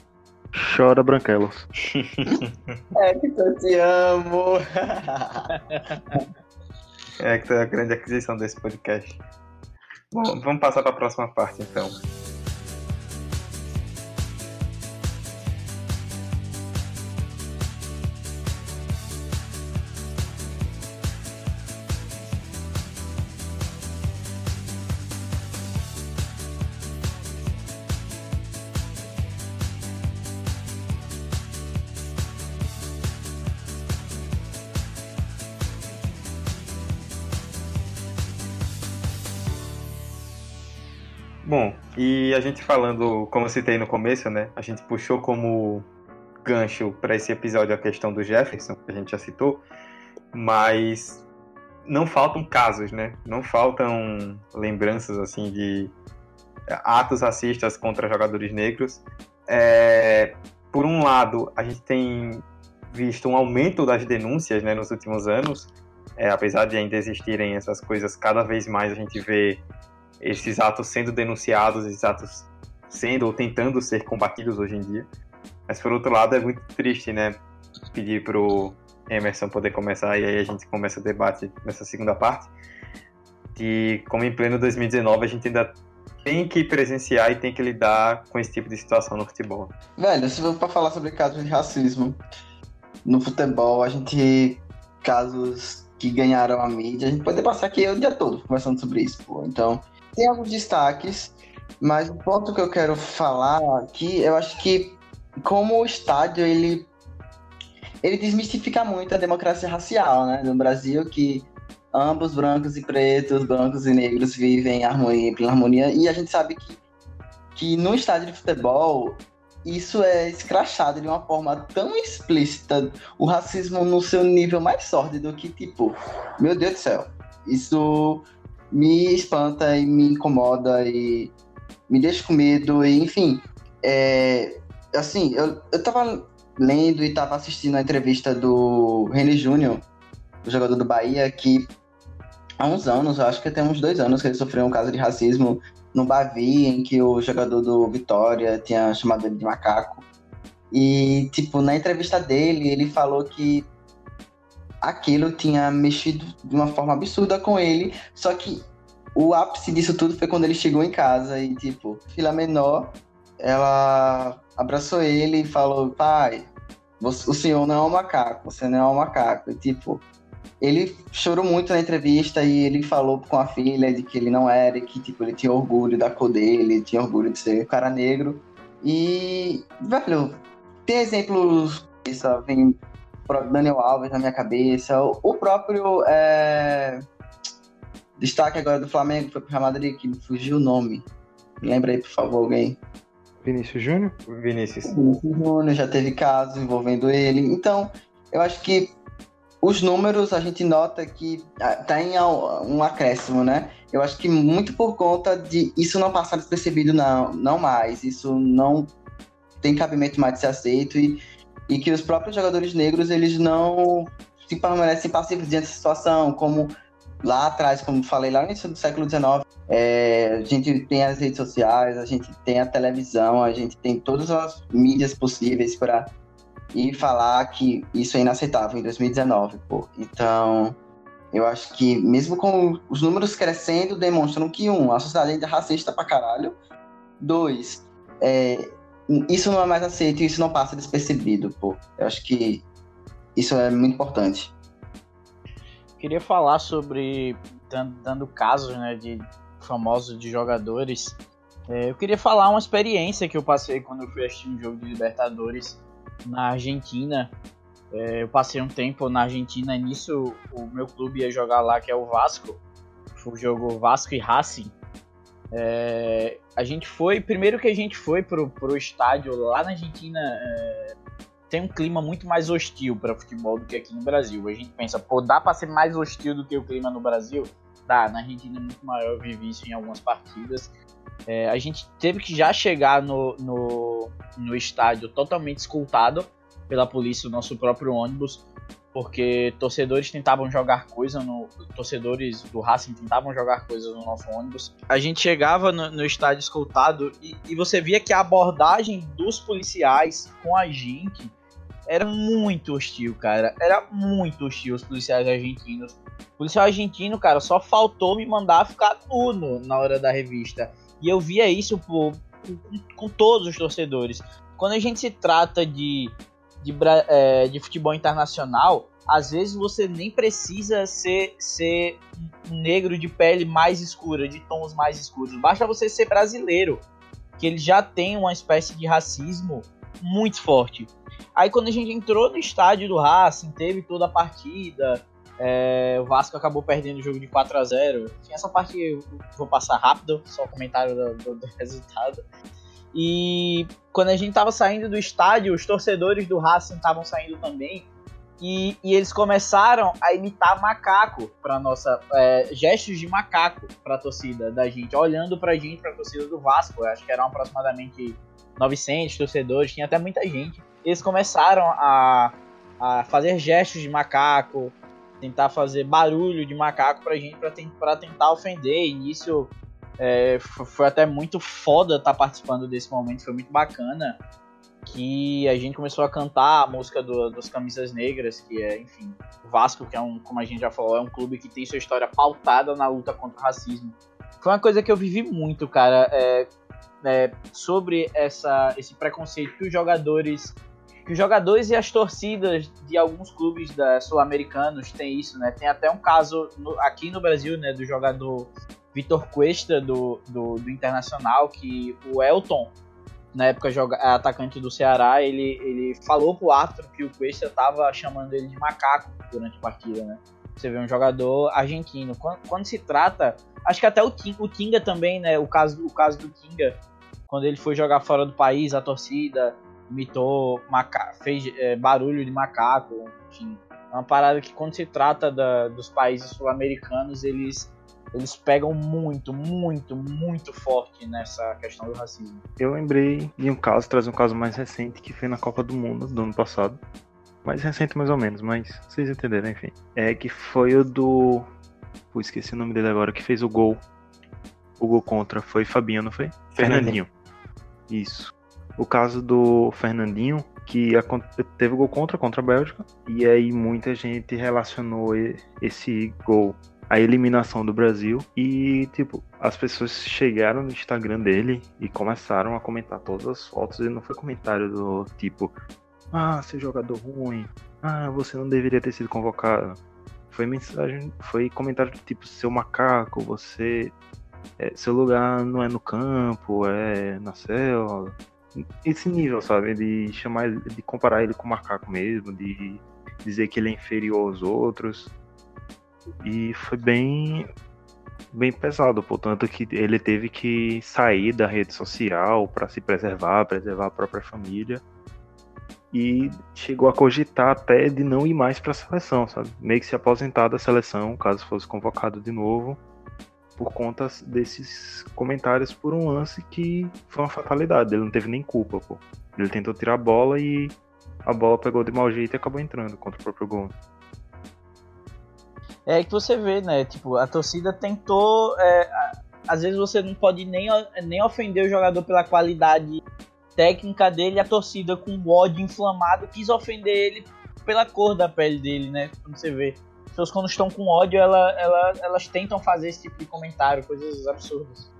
Chora, Branquelos. [LAUGHS] é que eu te amo. é que é a grande aquisição desse podcast. Bom, vamos passar para a próxima parte então. A gente falando, como eu citei no começo, né? A gente puxou como gancho para esse episódio a questão do Jefferson, que a gente já citou, mas não faltam casos, né? Não faltam lembranças assim de atos racistas contra jogadores negros. É, por um lado, a gente tem visto um aumento das denúncias né, nos últimos anos, é, apesar de ainda existirem essas coisas, cada vez mais a gente vê esses atos sendo denunciados, esses atos sendo ou tentando ser combatidos hoje em dia. Mas por outro lado é muito triste, né? Pedir pro Emerson poder começar e aí a gente começa o debate nessa segunda parte. De como em pleno 2019 a gente ainda tem que presenciar e tem que lidar com esse tipo de situação no futebol. Velho, se for para falar sobre casos de racismo no futebol, a gente casos que ganharam a mídia, a gente pode passar aqui o dia todo conversando sobre isso, pô. Então, tem alguns destaques, mas o ponto que eu quero falar aqui, eu acho que como o estádio ele ele desmistifica muito a democracia racial, né, no Brasil que ambos brancos e pretos, brancos e negros vivem em harmonia, em harmonia e a gente sabe que que no estádio de futebol isso é escrachado de uma forma tão explícita, o racismo no seu nível mais sórdido que tipo, meu Deus do céu, isso me espanta e me incomoda e me deixa com medo, e enfim. É, assim, eu, eu tava lendo e tava assistindo a entrevista do René Júnior, o jogador do Bahia, que há uns anos, acho que tem uns dois anos, que ele sofreu um caso de racismo no Bavi, em que o jogador do Vitória tinha chamado ele de macaco. E, tipo, na entrevista dele, ele falou que aquilo tinha mexido de uma forma absurda com ele, só que o ápice disso tudo foi quando ele chegou em casa e, tipo, filha menor, ela abraçou ele e falou, pai, você, o senhor não é um macaco, você não é um macaco. E, tipo, ele chorou muito na entrevista e ele falou com a filha de que ele não era, que, tipo, ele tinha orgulho da cor dele, tinha orgulho de ser um cara negro. E, velho, tem exemplos, isso vem Daniel Alves na minha cabeça, o próprio é... destaque agora do Flamengo foi pro Real Madrid, que fugiu o nome. Lembra aí, por favor, alguém. Vinícius Júnior? Vinícius. Vinícius Júnior, já teve casos envolvendo ele. Então, eu acho que os números a gente nota que ah, tá em um acréscimo, né? Eu acho que muito por conta de isso não passar despercebido, não, não mais. Isso não tem cabimento mais de ser aceito. E e que os próprios jogadores negros eles não se permanecem passivos diante da situação, como lá atrás, como falei lá no início do século XIX, é, a gente tem as redes sociais, a gente tem a televisão, a gente tem todas as mídias possíveis para ir falar que isso é inaceitável em 2019, pô. Então, eu acho que mesmo com os números crescendo, demonstram que um, a sociedade ainda é racista pra caralho. Dois, é, isso não é mais aceito e isso não passa despercebido, pô. Eu acho que isso é muito importante. Queria falar sobre dando, casos, né, de famosos de jogadores É, eu queria falar uma experiência que eu passei quando eu fui assistir um jogo de Libertadores na Argentina. É, eu passei um tempo na Argentina, nisso o meu clube ia jogar lá, que é o Vasco. O jogo Vasco e Racing. É, a gente foi, primeiro que a gente foi pro, pro estádio lá na Argentina, é, tem um clima muito mais hostil para futebol do que aqui no Brasil. A gente pensa, pô, dá para ser mais hostil do que o clima no Brasil? Dá, na Argentina é muito maior, eu vivi isso em algumas partidas. É, a gente teve que já chegar no, no, no estádio totalmente escoltado pela polícia, o nosso próprio ônibus, porque torcedores tentavam jogar coisa no. Torcedores do Racing tentavam jogar coisas no nosso ônibus. A gente chegava no, no estádio escoltado e, e, você via que a abordagem dos policiais com a gente era muito hostil, cara. Era muito hostil os policiais argentinos. O policial argentino, cara, só faltou me mandar ficar nudo na hora da revista. E eu via isso com, com todos os torcedores. Quando a gente se trata de, de, é, de futebol internacional, às vezes você nem precisa ser, ser negro de pele mais escura, de tons mais escuros. Basta você ser brasileiro, que ele já tem uma espécie de racismo muito forte. Aí quando a gente entrou no estádio do Racing, teve toda a partida, é, o Vasco acabou perdendo o jogo de 4 a 0 Tinha essa parte eu vou passar rápido, só o comentário do, do, do, [LAUGHS] resultado. E quando a gente tava saindo do estádio, os torcedores do Racing estavam saindo também. E, e, eles começaram a imitar macaco para nossa é, gestos de macaco para torcida da gente, olhando para gente, para torcida do Vasco. Acho que eram aproximadamente 900 torcedores, tinha até muita gente. Eles começaram a, a fazer gestos de macaco, tentar fazer barulho de macaco pra gente pra tentar ofender. E isso é, foi até muito foda estar tá participando desse momento, foi muito bacana. Que a gente começou a cantar a música do, dos Camisas Negras, que é, enfim, o Vasco, que é um, como a gente já falou, é um clube que tem sua história pautada na luta contra o racismo. Foi uma coisa que eu vivi muito, cara, é, é, sobre essa, esse preconceito que os jogadores que os jogadores e as torcidas de alguns clubes sul-americanos têm isso, né? Tem até um caso no, aqui no Brasil, né, do jogador Vitor Cuesta do, do, do, Internacional, que o Elton, na época joga, atacante do Ceará, ele, ele falou pro árbitro que o Cuesta tava chamando ele de macaco durante a partida, né? Você vê um jogador argentino. Quando, quando se trata, acho que até o, o Kinga também, né? O caso, o caso do Kinga, quando ele foi jogar fora do país, a torcida imitou, maca fez é, barulho de macaco, enfim. É uma parada que quando se trata da, dos países sul-americanos, eles, eles pegam muito, muito, muito forte nessa questão do racismo. Eu lembrei de um caso, trazer um caso mais recente que foi na Copa do Mundo do ano passado. Mais recente mais ou menos, mas vocês entenderam, enfim. É que foi o do. Pô, esqueci o nome dele agora, que fez o gol. O gol contra. Foi Fabinho, não foi? Fernandinho. Isso o caso do Fernandinho, que teve gol contra contra a Bélgica, e aí muita gente relacionou esse gol à eliminação do Brasil e tipo, as pessoas chegaram no Instagram dele e começaram a comentar todas as fotos e não foi comentário do tipo, ah, seu jogador ruim, ah, você não deveria ter sido convocado. Foi mensagem, foi comentário do tipo, seu macaco, você é, seu lugar não é no campo, é na selva esse nível, sabe? De chamar de comparar ele com o macaco mesmo, de dizer que ele é inferior aos outros. E foi bem bem pesado, portanto que ele teve que sair da rede social para se preservar, preservar a própria família. E chegou a cogitar até de não ir mais para a seleção, sabe? Meio que se aposentar da seleção, caso fosse convocado de novo por conta desses comentários por um lance que foi uma fatalidade. Ele não teve nem culpa, pô. Ele tentou tirar a bola e a bola pegou de mau jeito e acabou entrando contra o próprio gol. É que você vê, né? Tipo, a torcida tentou. É, às vezes você não pode nem, nem ofender o jogador pela qualidade técnica dele, a torcida com ódio inflamado quis ofender ele pela cor da pele dele, né? Como você vê pessoas quando estão com ódio, ela, ela, elas tentam fazer esse tipo de comentário, coisas absurdas.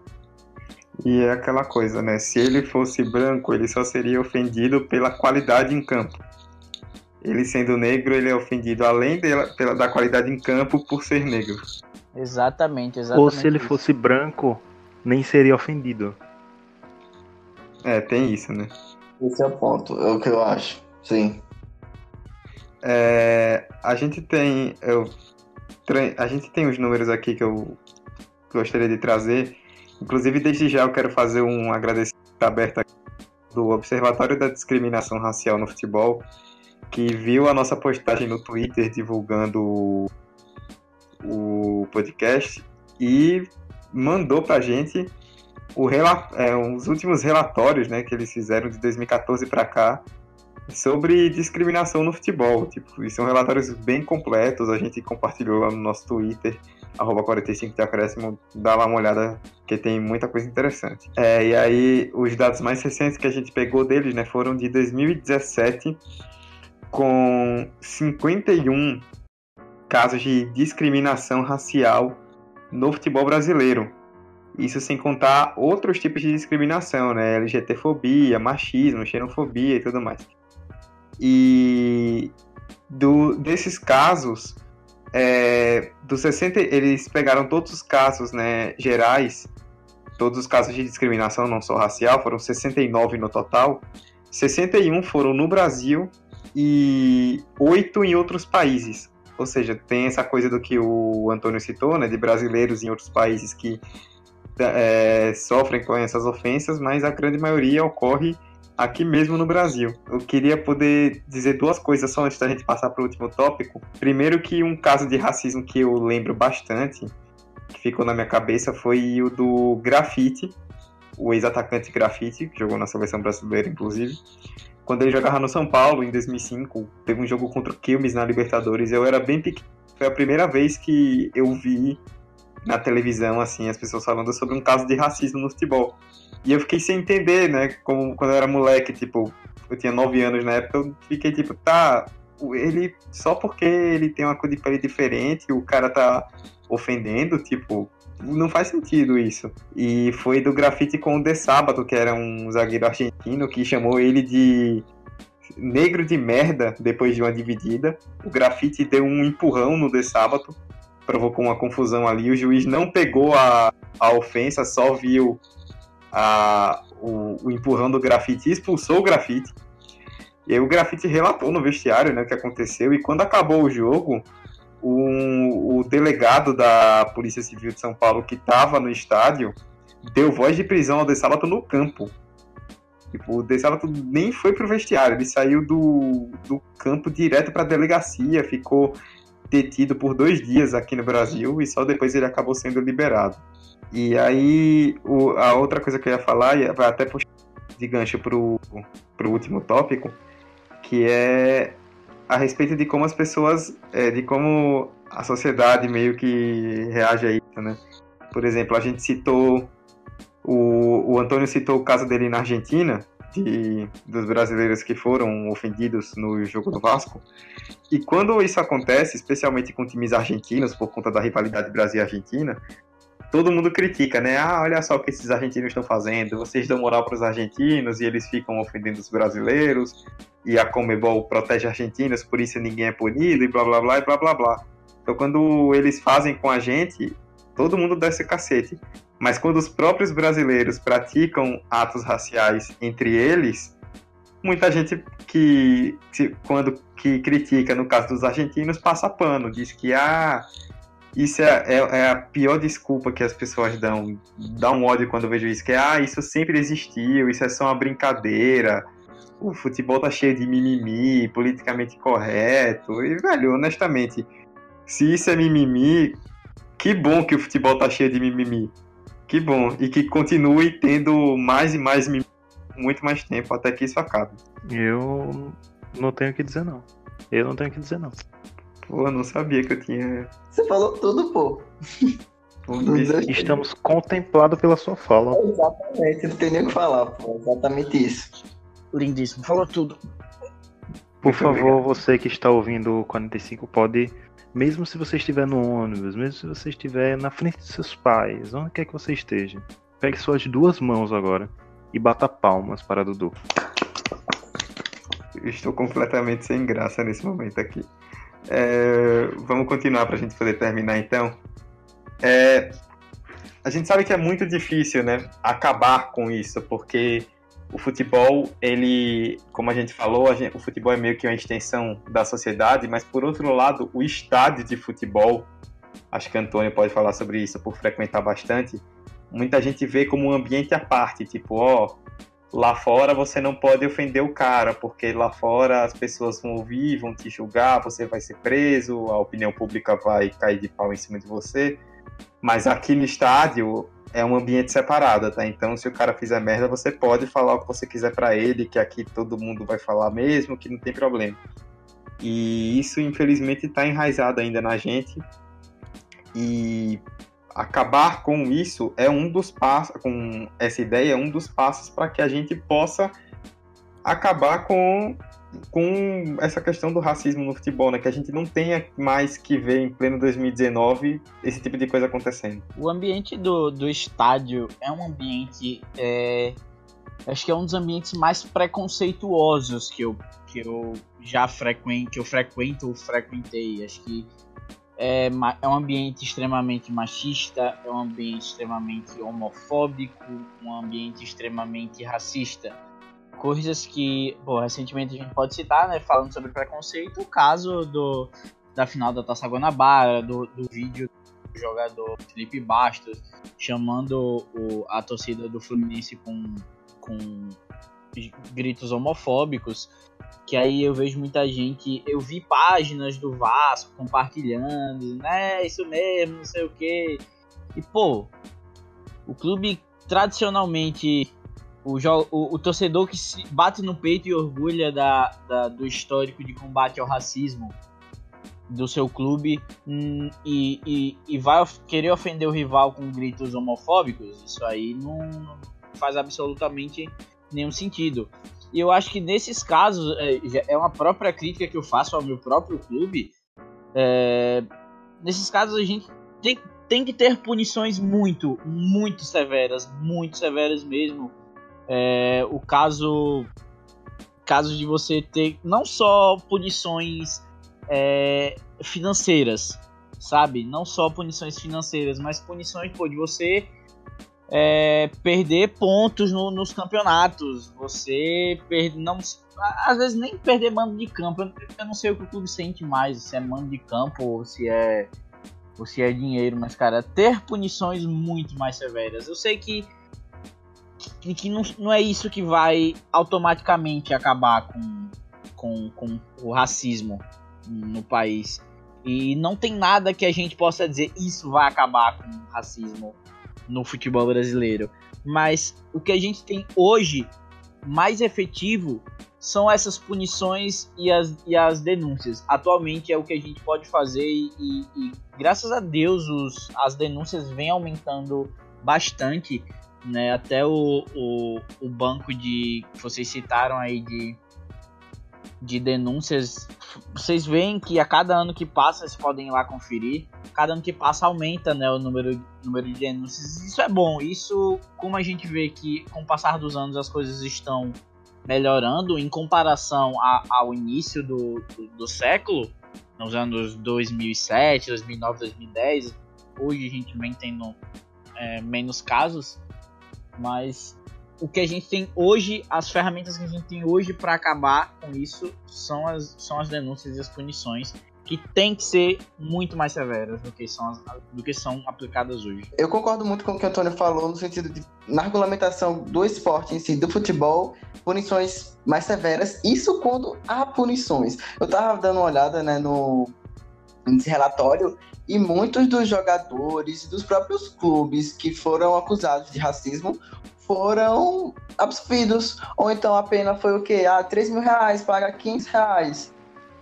E é aquela coisa, né? Se ele fosse branco, ele só seria ofendido pela qualidade em campo. Ele sendo negro, ele é ofendido além dela, pela, da qualidade em campo por ser negro. Exatamente, exatamente. Ou se ele isso. fosse branco, nem seria ofendido. É, tem isso, né? Esse é o ponto, é o que eu acho. Sim. É, a gente tem. Eu, a gente tem os números aqui que eu gostaria de trazer. Inclusive, desde já eu quero fazer um agradecimento aberto do Observatório da Discriminação Racial no Futebol, que viu a nossa postagem no Twitter divulgando o podcast e mandou pra gente é, os últimos relatórios né, que eles fizeram de 2014 para cá sobre discriminação no futebol. Tipo, são relatórios bem completos, a gente compartilhou lá no nosso Twitter, arroba 45 de acréscimo, dá lá uma olhada que tem muita coisa interessante. É, e aí, os dados mais recentes que a gente pegou deles né, foram de 2017, com 51 casos de discriminação racial no futebol brasileiro. Isso sem contar outros tipos de discriminação, né? LGTfobia, machismo, xenofobia e tudo mais. E do, desses casos, é, dos 60, eles pegaram todos os casos né, gerais, todos os casos de discriminação, não só racial, foram 69 no total. 61 foram no Brasil e 8 em outros países. Ou seja, tem essa coisa do que o Antônio citou, né, de brasileiros em outros países que é, sofrem com essas ofensas, mas a grande maioria ocorre aqui mesmo no Brasil. Eu queria poder dizer duas coisas só antes da gente passar para o último tópico. Primeiro que um caso de racismo que eu lembro bastante, que ficou na minha cabeça, foi o do Grafite, o ex-atacante Grafite, que jogou na seleção brasileira, inclusive. Quando ele jogava no São Paulo, em 2005, teve um jogo contra o Quilmes na Libertadores. Eu era bem pequeno. Foi a primeira vez que eu vi na televisão, assim, as pessoas falando sobre um caso de racismo no futebol. E eu fiquei sem entender, né? Como quando eu era moleque, tipo, eu tinha 9 anos na época, eu fiquei tipo, tá, ele só porque ele tem uma cor de pele diferente, o cara tá ofendendo, tipo, não faz sentido isso. E foi do grafite com o De Sábado, que era um zagueiro argentino, que chamou ele de negro de merda depois de uma dividida. O grafite deu um empurrão no De Sábado, provocou uma confusão ali. O juiz não pegou a, a ofensa, só viu a, o, o empurrão do grafite e expulsou o grafite. E aí o grafite relatou no vestiário né, o que aconteceu. E quando acabou o jogo, o, o delegado da Polícia Civil de São Paulo, que estava no estádio, deu voz de prisão ao De Sábato no campo. Tipo, o De Sábato nem foi pro vestiário, ele saiu do, do campo direto para a delegacia, ficou detido por dois dias aqui no Brasil e só depois ele acabou sendo liberado. E aí, o, a outra coisa que eu ia falar, e vai até puxar de gancho pro, pro último tópico, que é a respeito de como as pessoas, é, de como a sociedade meio que reage a isso, né? Por exemplo, a gente citou, o, o Antônio citou o caso dele na Argentina, de, dos brasileiros que foram ofendidos no jogo do Vasco. E quando isso acontece, especialmente com times argentinos, por conta da rivalidade Brasil-Argentina, todo mundo critica, né? Ah, olha só o que esses argentinos estão fazendo. Vocês dão moral para os argentinos e eles ficam ofendendo os brasileiros. E a Comebol protege argentinos, por isso ninguém é punido e blá blá blá e blá blá blá. Então quando eles fazem com a gente, todo mundo desce cacete. Mas quando os próprios brasileiros praticam atos raciais entre eles, muita gente que quando que critica no caso dos argentinos passa pano, diz que ah, isso é, é, é, a pior desculpa que as pessoas dão. Dá um ódio quando eu vejo isso, que é, ah, isso sempre existiu, isso é só uma brincadeira. O futebol tá cheio de mimimi, politicamente correto. E, velho, honestamente, se isso é mimimi, que bom que o futebol tá cheio de mimimi. Que bom. E que continue tendo mais e mais mimimi muito mais tempo até que isso acabe. Eu não tenho o que dizer, não. Eu não tenho o que dizer, não. Pô, eu não sabia que eu tinha. Você falou tudo, pô. Estamos contemplados pela sua fala. exatamente, não tem nem o que falar, pô. Exatamente isso. Lindíssimo, falou tudo. Por Muito favor, obrigado. você que está ouvindo o 45 pode, mesmo se você estiver no ônibus, mesmo se você estiver na frente de seus pais, onde quer que você esteja, pegue suas duas mãos agora e bata palmas para Dudu. Eu estou completamente sem graça nesse momento aqui. É, vamos continuar para a gente poder terminar então. É, a gente sabe que é muito difícil, né, acabar com isso, porque o futebol, ele, como a gente falou, a gente, o futebol é meio que uma extensão da sociedade, mas por outro lado, o estádio de futebol, acho que Antônio pode falar sobre isso por frequentar bastante, muita gente vê como um ambiente à parte, tipo, ó, lá fora você não pode ofender o cara, porque lá fora as pessoas vão ouvir, vão te julgar, você vai ser preso, a opinião pública vai cair de pau em cima de você. Mas aqui no estádio é um ambiente separado, tá? Então, se o cara fizer merda, você pode falar o que você quiser para ele, que aqui todo mundo vai falar mesmo, que não tem problema. E isso, infelizmente, está enraizado ainda na gente. E acabar com isso é um dos passos, com essa ideia é um dos passos para que a gente possa acabar com com essa questão do racismo no futebol, né? Que a gente não tenha mais que ver em pleno 2019 esse tipo de coisa acontecendo. O ambiente do, do estádio é um ambiente. É, acho que é um dos ambientes mais preconceituosos que eu, que eu já frequento, que eu frequento ou frequentei. Acho que é, é um ambiente extremamente machista, é um ambiente extremamente homofóbico, um ambiente extremamente racista. Coisas que, pô, recentemente a gente pode citar, né, falando sobre preconceito, o caso do, da final da Taça Guanabara, do, do vídeo do jogador Felipe Bastos chamando o, a torcida do Fluminense com, com gritos homofóbicos, que aí eu vejo muita gente, eu vi páginas do Vasco compartilhando, né, isso mesmo, não sei o que, e pô, o clube tradicionalmente o, o, o, torcedor que se bate no peito e orgulha da, da, do histórico de combate ao racismo do seu clube hum, e, e, e, vai querer ofender o rival com gritos homofóbicos, isso aí não, não faz absolutamente nenhum sentido. E eu acho que nesses casos, é, é uma própria crítica que eu faço ao meu próprio clube. É, nesses casos, a gente tem, tem que ter punições muito, muito severas, muito severas mesmo é, o caso caso de você ter não só punições é, financeiras, sabe? Não só punições financeiras, mas punições pô, de você é, perder pontos no, nos campeonatos, você perder, não, às vezes nem perder mando de campo. Eu, eu, não sei o que o clube sente mais, se é mando de campo ou se é ou se é dinheiro, mas cara, ter punições muito mais severas. Eu sei que que, que não, não é isso que vai automaticamente acabar com, com, com o racismo no país. E não tem nada que a gente possa dizer isso vai acabar com o racismo no futebol brasileiro. Mas o que a gente tem hoje mais efetivo são essas punições e as, e as denúncias. Atualmente é o que a gente pode fazer e, e, e graças a Deus os, as denúncias vêm aumentando bastante né? Até o, o, o banco de que vocês citaram aí de, de denúncias, vocês veem que a cada ano que passa, vocês podem ir lá conferir, cada ano que passa aumenta né, o número, número de denúncias. Isso é bom, isso como a gente vê que com o passar dos anos as coisas estão melhorando em comparação a, ao início do, do, do século, nos anos 2007, 2009, 2010, hoje a gente vem tendo é, menos casos, mas o que a gente tem hoje, as ferramentas que a gente tem hoje para acabar com isso são as, são as denúncias e as punições que tem que ser muito mais severas do que são, as, do que são aplicadas hoje. Eu concordo muito com o que o Antônio falou, no sentido de, na regulamentação do esporte em si, do futebol, punições mais severas, isso quando há punições. Eu tava dando uma olhada né, no, nesse relatório e muitos dos jogadores dos próprios clubes que foram acusados de racismo foram absolvidos. Ou então a pena foi o quê? Ah, 3 mil reais, paga 15 reais.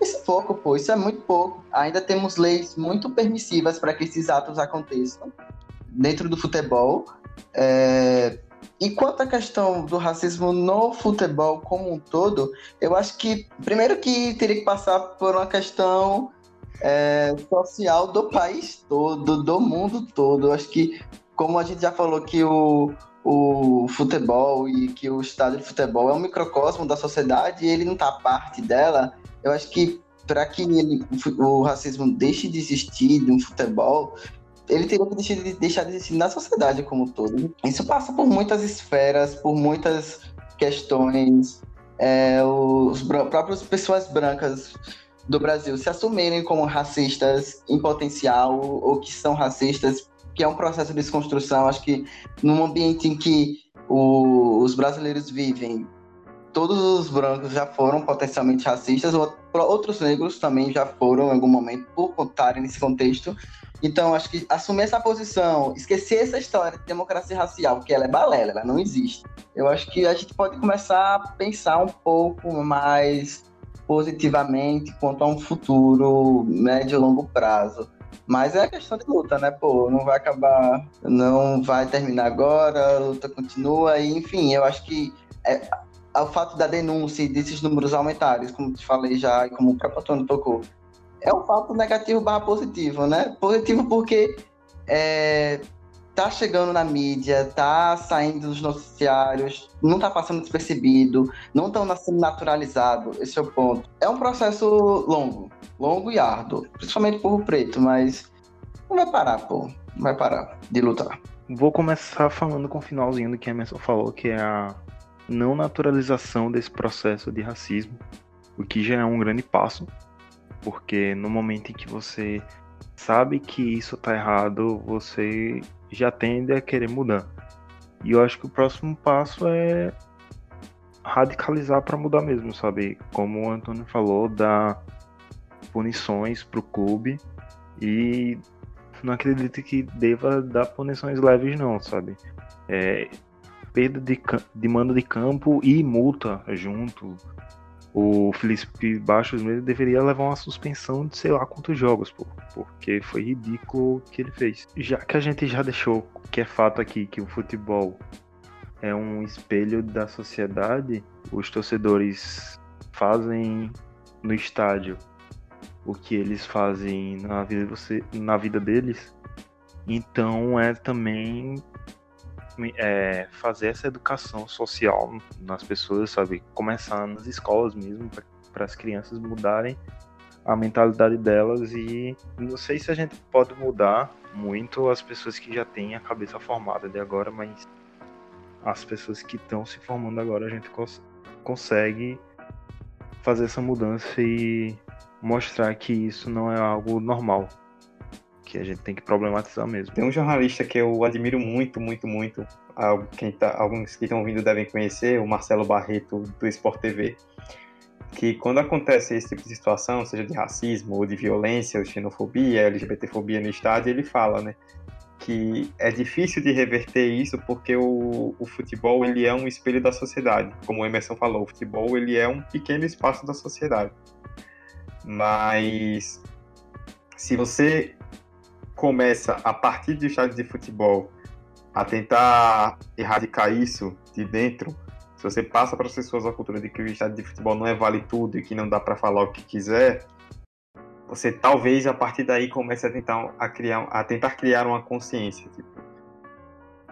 Isso é pouco, pô, isso é muito pouco. Ainda temos leis muito permissivas para que esses atos aconteçam dentro do futebol. É... E quanto à questão do racismo no futebol como um todo, eu acho que, primeiro que teria que passar por uma questão é, social do país todo, do mundo todo. Acho que, como a gente já falou que o, o futebol e que o estádio de futebol é um microcosmo da sociedade e ele não está parte dela, eu acho que para que ele, o racismo deixe de existir no futebol, ele teria que deixar de, de existir na sociedade como um todo. Isso passa por muitas esferas, por muitas questões, é, os próprias pessoas brancas do Brasil se assumirem como racistas em potencial ou que são racistas, que é um processo de desconstrução. Acho que num ambiente em que o, os brasileiros vivem, todos os brancos já foram potencialmente racistas, outros negros também já foram em algum momento por contarem nesse contexto. Então, acho que assumir essa posição, esquecer essa história de democracia racial, porque ela é balela, ela não existe. Eu acho que a gente pode começar a pensar um pouco mais positivamente quanto a um futuro médio e longo prazo. Mas é questão de luta, né? Pô, não vai acabar, não vai terminar agora, a luta continua, e enfim, eu acho que é, o fato da denúncia e desses números aumentarem, como te falei já, e como o próprio Antônio tocou, é um fato negativo barra positivo, né? Positivo porque é, tá chegando na mídia, tá saindo dos noticiários, não tá passando despercebido, não estão sendo naturalizado, esse é o ponto. É um processo longo, longo e árduo, principalmente por preto, mas não vai parar, pô, não vai parar de lutar. Vou começar falando com o finalzinho do que a Emerson falou, que é a não naturalização desse processo de racismo, o que já é um grande passo, porque no momento em que você sabe que isso tá errado, você já tende a querer mudar. E eu acho que o próximo passo é radicalizar para mudar mesmo, sabe? Como o Antônio falou, dar punições pro clube e não acredito que deva dar punições leves não, sabe? É, perda de, de mando de campo e multa junto. O Felipe Baixos mesmo deveria levar uma suspensão de sei lá quantos jogos, pô, porque foi ridículo o que ele fez. Já que a gente já deixou que é fato aqui que o futebol é um espelho da sociedade, os torcedores fazem no estádio o que eles fazem na vida, você, na vida deles, então é também é, fazer essa educação social nas pessoas, sabe? Começar nas escolas mesmo, para as crianças mudarem a mentalidade delas e não sei se a gente pode mudar muito as pessoas que já têm a cabeça formada de agora, mas as pessoas que estão se formando agora a gente cons consegue fazer essa mudança e mostrar que isso não é algo normal, que a gente tem que problematizar mesmo. Tem um jornalista que eu admiro muito, muito, muito, quem tá, alguns que estão ouvindo devem conhecer, o Marcelo Barreto, do Sport TV, que quando acontece esse tipo de situação, seja de racismo ou de violência, ou xenofobia, LGBTfobia no estádio, ele fala, né, que é difícil de reverter isso porque o, o futebol ele é um espelho da sociedade, como o Emerson falou, o futebol ele é um pequeno espaço da sociedade. Mas se você começa a partir do estádio de futebol a tentar erradicar isso de dentro, se você passa para as pessoas a cultura de que o estádio de futebol não é vale tudo e que não dá para falar o que quiser, você talvez a partir daí comece a tentar a criar a tentar criar uma consciência tipo,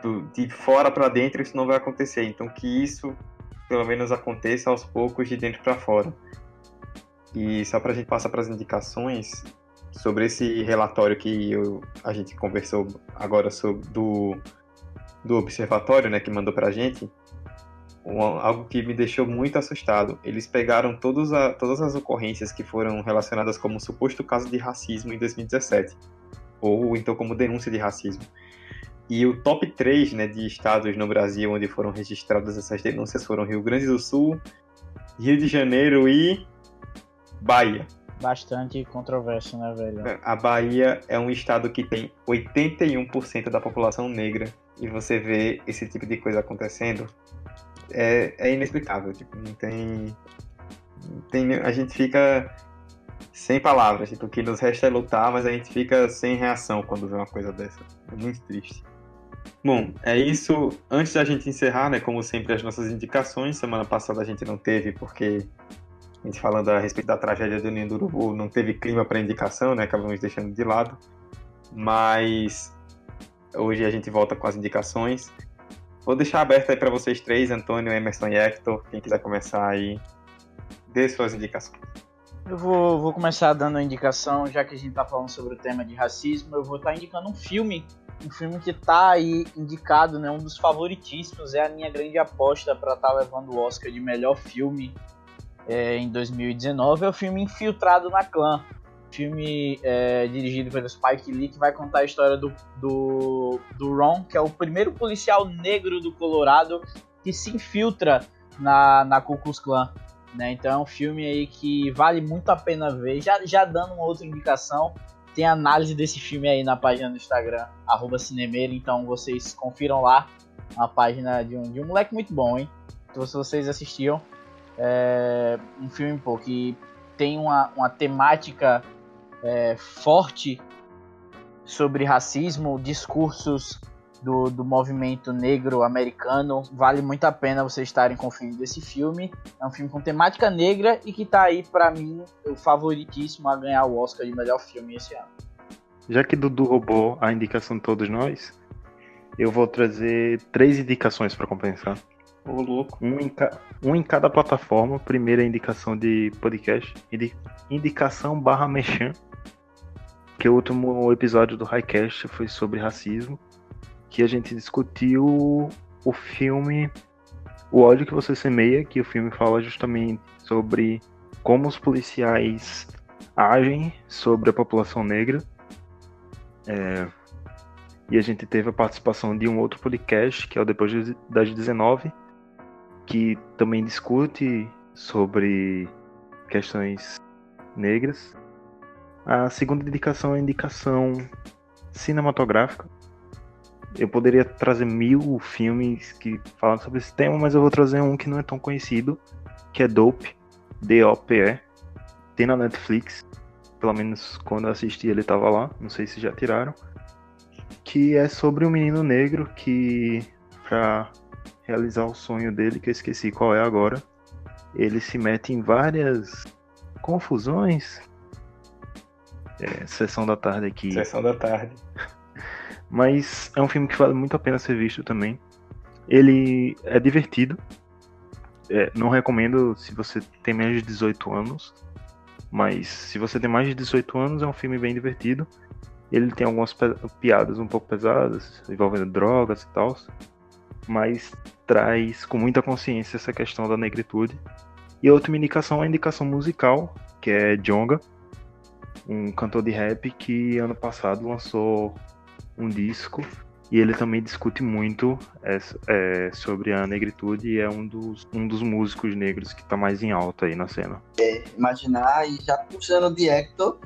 do, de fora para dentro isso não vai acontecer. Então que isso pelo menos aconteça aos poucos de dentro para fora. E só para a gente passar para as indicações sobre esse relatório que eu, a gente conversou agora sobre do, do observatório, né, que mandou para a gente, um, algo que me deixou muito assustado. Eles pegaram todos a, todas as ocorrências que foram relacionadas como suposto caso de racismo em 2017, ou então como denúncia de racismo. E o top 3 né, de estados no Brasil onde foram registradas essas denúncias foram Rio Grande do Sul, Rio de Janeiro e Bahia bastante controverso, né, velho? É, a Bahia é um estado que tem 81% da população negra e você vê esse tipo de coisa acontecendo é, é inexplicável. Tipo, não tem, não tem. A gente fica sem palavras. Tipo, o que nos resta é lutar, mas a gente fica sem reação quando vê uma coisa dessa. É muito triste. Bom, é isso. Antes da gente encerrar, né, como sempre, as nossas indicações. Semana passada a gente não teve porque a gente falando a respeito da tragédia do Ninho do Urubu, não teve clima para indicação, né? Acabamos deixando de lado. Mas hoje a gente volta com as indicações. Vou deixar aberto aí para vocês três, Antônio, Emerson e Hector. Quem quiser começar aí, dê suas indicações. Eu vou, vou começar dando a indicação, já que a gente está falando sobre o tema de racismo, eu vou estar tá indicando um filme um filme que tá aí indicado, né, um dos favoritíssimos, é a minha grande aposta para estar tá levando o Oscar de melhor filme é, em 2019, é o filme Infiltrado na Clã. Filme é, dirigido pelo Spike Lee, que vai contar a história do, do, do Ron, que é o primeiro policial negro do Colorado que se infiltra na, na Ku Klux Klan. Né? Então é um filme aí que vale muito a pena ver. Já, já dando uma outra indicação, tem análise desse filme aí na página do Instagram, arroba então vocês confiram lá a página de um, de um moleque muito bom, hein? Então, se vocês assistiam, é um filme pô, que tem uma, uma temática é, forte sobre racismo, discursos do, do movimento negro americano. Vale muito a pena vocês estarem conferindo esse filme. É um filme com temática negra e que tá aí, para mim, o favoritíssimo a ganhar o Oscar de melhor filme esse ano. Já que Dudu roubou a indicação de todos nós, eu vou trazer três indicações para compensar. Ô, louco. Um em, ca... um em cada plataforma. Primeira indicação de podcast. Indicação barra mechan. Que o último episódio do Highcast foi sobre racismo que a gente discutiu o filme O ódio que você semeia, que o filme fala justamente sobre como os policiais agem sobre a população negra. É, e a gente teve a participação de um outro podcast, que é o Depois das 19, que também discute sobre questões negras. A segunda indicação é a indicação cinematográfica, eu poderia trazer mil filmes que falam sobre esse tema, mas eu vou trazer um que não é tão conhecido, que é Dope, D-O-P-E. Tem na Netflix, pelo menos quando eu assisti ele estava lá, não sei se já tiraram. Que é sobre um menino negro que, pra realizar o sonho dele, que eu esqueci qual é agora, ele se mete em várias confusões. É, sessão da tarde aqui. Sessão da tarde. [LAUGHS] Mas é um filme que vale muito a pena ser visto também. Ele é divertido. É, não recomendo se você tem menos de 18 anos. Mas se você tem mais de 18 anos, é um filme bem divertido. Ele tem algumas piadas um pouco pesadas, envolvendo drogas e tal. Mas traz com muita consciência essa questão da negritude. E a outra indicação é a indicação musical, que é Jonga, um cantor de rap que ano passado lançou um disco e ele também discute muito é, é, sobre a negritude e é um dos, um dos músicos negros que está mais em alta aí na cena. É, imaginar, e já puxando de Hector,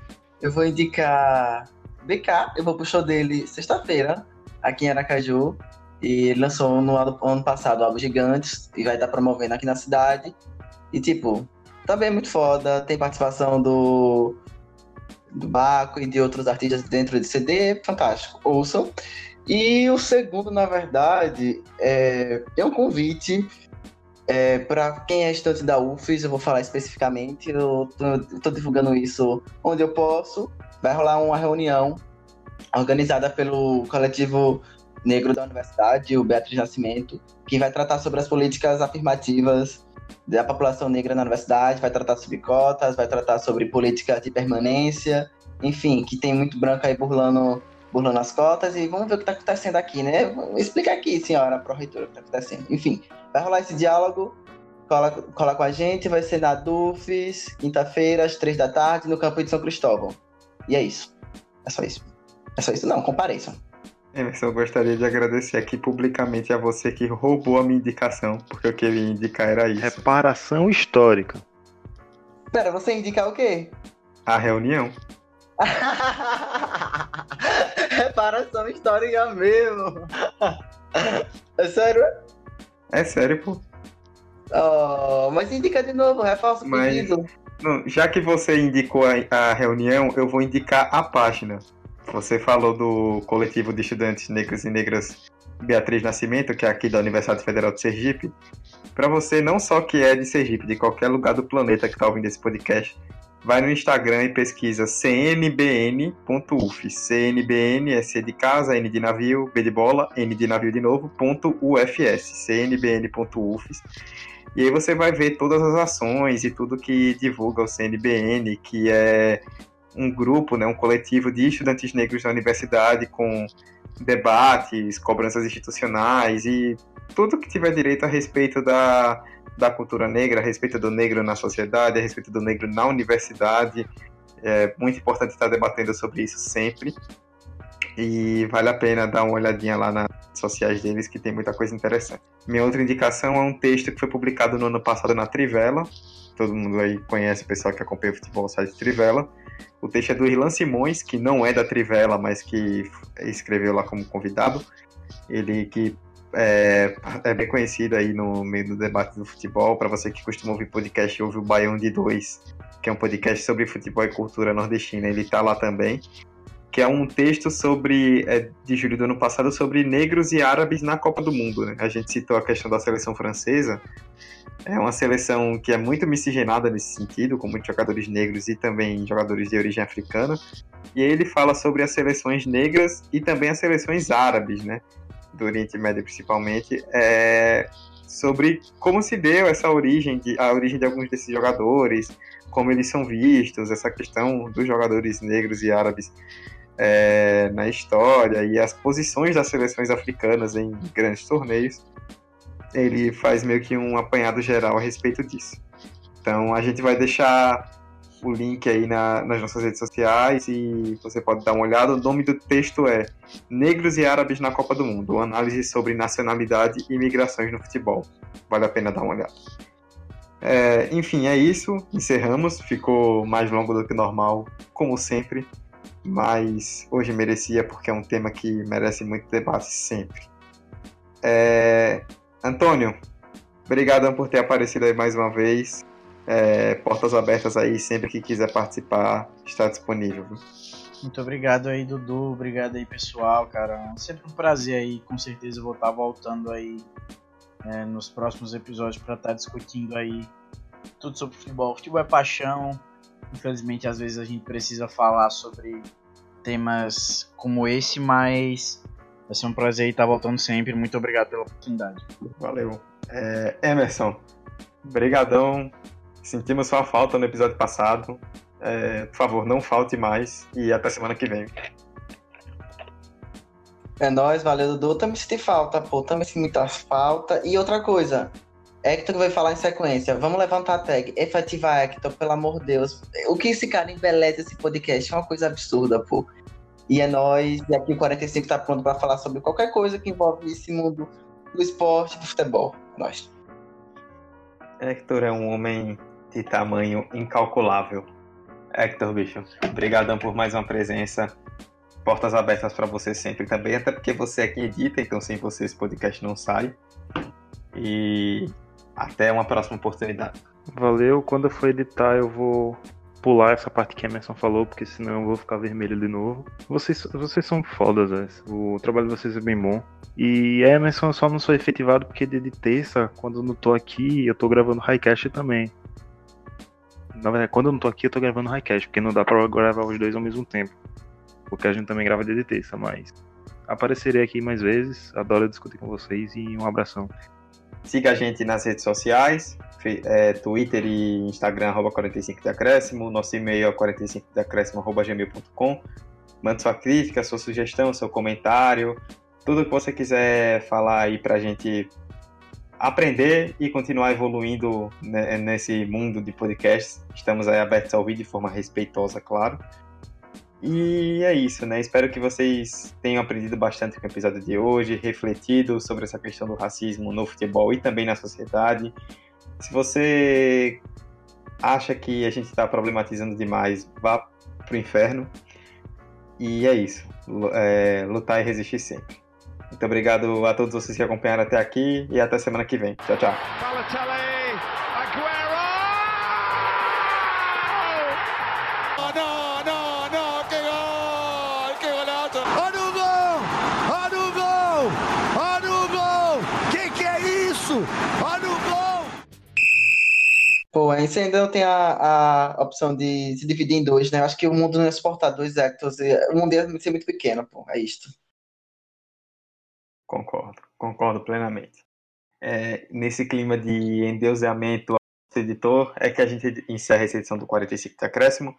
eu vou indicar BK, eu vou pro show dele sexta-feira, aqui em Aracaju, e ele lançou no ano, passado Algo Gigantes, e vai estar promovendo aqui na cidade, e tipo, também é muito foda, tem participação do do Baco e de outros artistas dentro de CD, fantástico, ouçam. E o segundo, na verdade, é, é um convite é, para quem é estudante da UFES, eu vou falar especificamente, eu estou divulgando isso onde eu posso. Vai rolar uma reunião organizada pelo coletivo negro da universidade, o Beatriz Nascimento, que vai tratar sobre as políticas afirmativas da população negra na universidade, vai tratar sobre cotas, vai tratar sobre política de permanência, enfim, que tem muito branco aí burlando, burlando as cotas, e vamos ver o que está acontecendo aqui, né? Explica aqui, senhora pró-reitora, o que está acontecendo. Enfim, vai rolar esse diálogo, cola, cola com a gente, vai ser na DUFES, quinta-feira, às três da tarde, no campo de São Cristóvão. E é isso. É só isso. É só isso, não, compareçam. Emerson, eu gostaria de agradecer aqui publicamente a você que roubou a minha indicação, porque eu queria indicar era isso. Reparação histórica. Pera, você indicar o quê? A reunião. [LAUGHS] Reparação histórica mesmo. [LAUGHS] É sério? É sério, pô. Oh, mas indica de novo, reforça o mas, pedido. Não, já que você indicou a, a reunião, eu vou indicar a página. Você falou do coletivo de estudantes negros e negras Beatriz Nascimento, que é aqui da Universidade Federal de Sergipe. Para você, não só que é de Sergipe, de qualquer lugar do planeta que está ouvindo esse podcast, vai no Instagram e pesquisa cnbn.uf. CNBN é C de casa, N de navio, B de bola, N de navio de novo, ponto UFS, cnbn.uf. E aí você vai ver todas as ações e tudo que divulga o CNBN, que é um grupo, né, um coletivo de estudantes negros da universidade com debates, cobranças institucionais e tudo que tiver direito a respeito da, da cultura negra, a respeito do negro na sociedade, a respeito do negro na universidade. É muito importante estar debatendo sobre isso sempre. E vale a pena dar uma olhadinha lá nas redes sociais deles, que tem muita coisa interessante. Minha outra indicação é um texto que foi publicado no ano passado na Trivela. Todo mundo aí conhece o pessoal que acompanha o futebol no site Trivela. O texto é do Irlan Simões, que não é da Trivela, mas que escreveu lá como convidado. Ele que é, é, bem conhecido aí no meio do debate do futebol. Para você que costuma ouvir podcast, ouve o Baião de Dois, que é um podcast sobre futebol e cultura nordestina. Ele está lá também que é um texto sobre é, de julho do ano passado sobre negros e árabes na Copa do Mundo. Né? A gente citou a questão da seleção francesa. É uma seleção que é muito miscigenada nesse sentido, com muitos jogadores negros e também jogadores de origem africana. E ele fala sobre as seleções negras e também as seleções árabes, né? do Oriente Médio principalmente, é, sobre como se deu essa origem, de, a origem de alguns desses jogadores, como eles são vistos, essa questão dos jogadores negros e árabes é, na história e as posições das seleções africanas em grandes torneios, ele faz meio que um apanhado geral a respeito disso. Então a gente vai deixar o link aí na, nas nossas redes sociais e você pode dar uma olhada. O nome do texto é Negros e Árabes na Copa do Mundo, análise sobre nacionalidade e migrações no futebol. Vale a pena dar uma olhada. É, enfim, é isso. Encerramos. Ficou mais longo do que normal, como sempre mas hoje merecia porque é um tema que merece muito debate sempre. É... Antônio, obrigado por ter aparecido aí mais uma vez. É... Portas abertas aí, sempre que quiser participar, está disponível. Muito obrigado aí, Dudu. Obrigado aí, pessoal, cara. Sempre um prazer aí, com certeza vou estar voltando aí é, nos próximos episódios para estar discutindo aí tudo sobre futebol. Futebol é paixão. Infelizmente, às vezes a gente precisa falar sobre temas como esse, mas vai ser um prazer estar voltando sempre. Muito obrigado pela oportunidade. Valeu. É, Emerson, brigadão. Sentimos sua falta no episódio passado. É, por favor, não falte mais e até semana que vem. É nóis, valeu, Dudu. Também senti falta, pô. Também senti muita falta. E outra coisa, Hector vai falar em sequência. Vamos levantar a tag. Efetiva Hector, pelo amor de Deus. O que esse cara embeleza esse podcast é uma coisa absurda, pô. E é nós, e aqui o 45 tá pronto para falar sobre qualquer coisa que envolve esse mundo do esporte, do futebol. É nós. Hector é um homem de tamanho incalculável. Hector, bicho, obrigadão por mais uma presença. Portas abertas para você sempre também, até porque você é quem edita, então sem você esse podcast não sai. E até uma próxima oportunidade. Valeu, quando eu for editar eu vou pular essa parte que a Emerson falou, porque senão eu vou ficar vermelho de novo. Vocês, vocês são fodas, véio. o trabalho de vocês é bem bom. E a Emerson só não sou efetivado porque de, de terça, quando eu não tô aqui, eu tô gravando Highcast também. Na verdade, quando eu não tô aqui, eu tô gravando Highcast, porque não dá pra gravar os dois ao mesmo tempo. Porque a gente também grava de terça, mas aparecerei aqui mais vezes. Adoro discutir com vocês e um abração. Siga a gente nas redes sociais, é, Twitter e Instagram, arroba 45 de acréscimo. Nosso e-mail é 45 de gmail.com. Mande sua crítica, sua sugestão, seu comentário, tudo que você quiser falar aí pra gente aprender e continuar evoluindo nesse mundo de podcasts. Estamos aí abertos a ouvir de forma respeitosa, claro. E é isso, né? Espero que vocês tenham aprendido bastante com o episódio de hoje, refletido sobre essa questão do racismo no futebol e também na sociedade. Se você acha que a gente está problematizando demais, vá pro inferno. E é isso. É, lutar e resistir sempre. Muito obrigado a todos vocês que acompanharam até aqui e até semana que vem. Tchau, tchau. Pô, a gente ainda não tem a, a opção de se dividir em dois, né? Acho que o mundo não é suportar dois Hectors. O mundo ia ser muito pequeno, pô. É isto. Concordo, concordo plenamente. É, nesse clima de endeusamento ao editor, é que a gente encerra essa edição do 45 de acréscimo.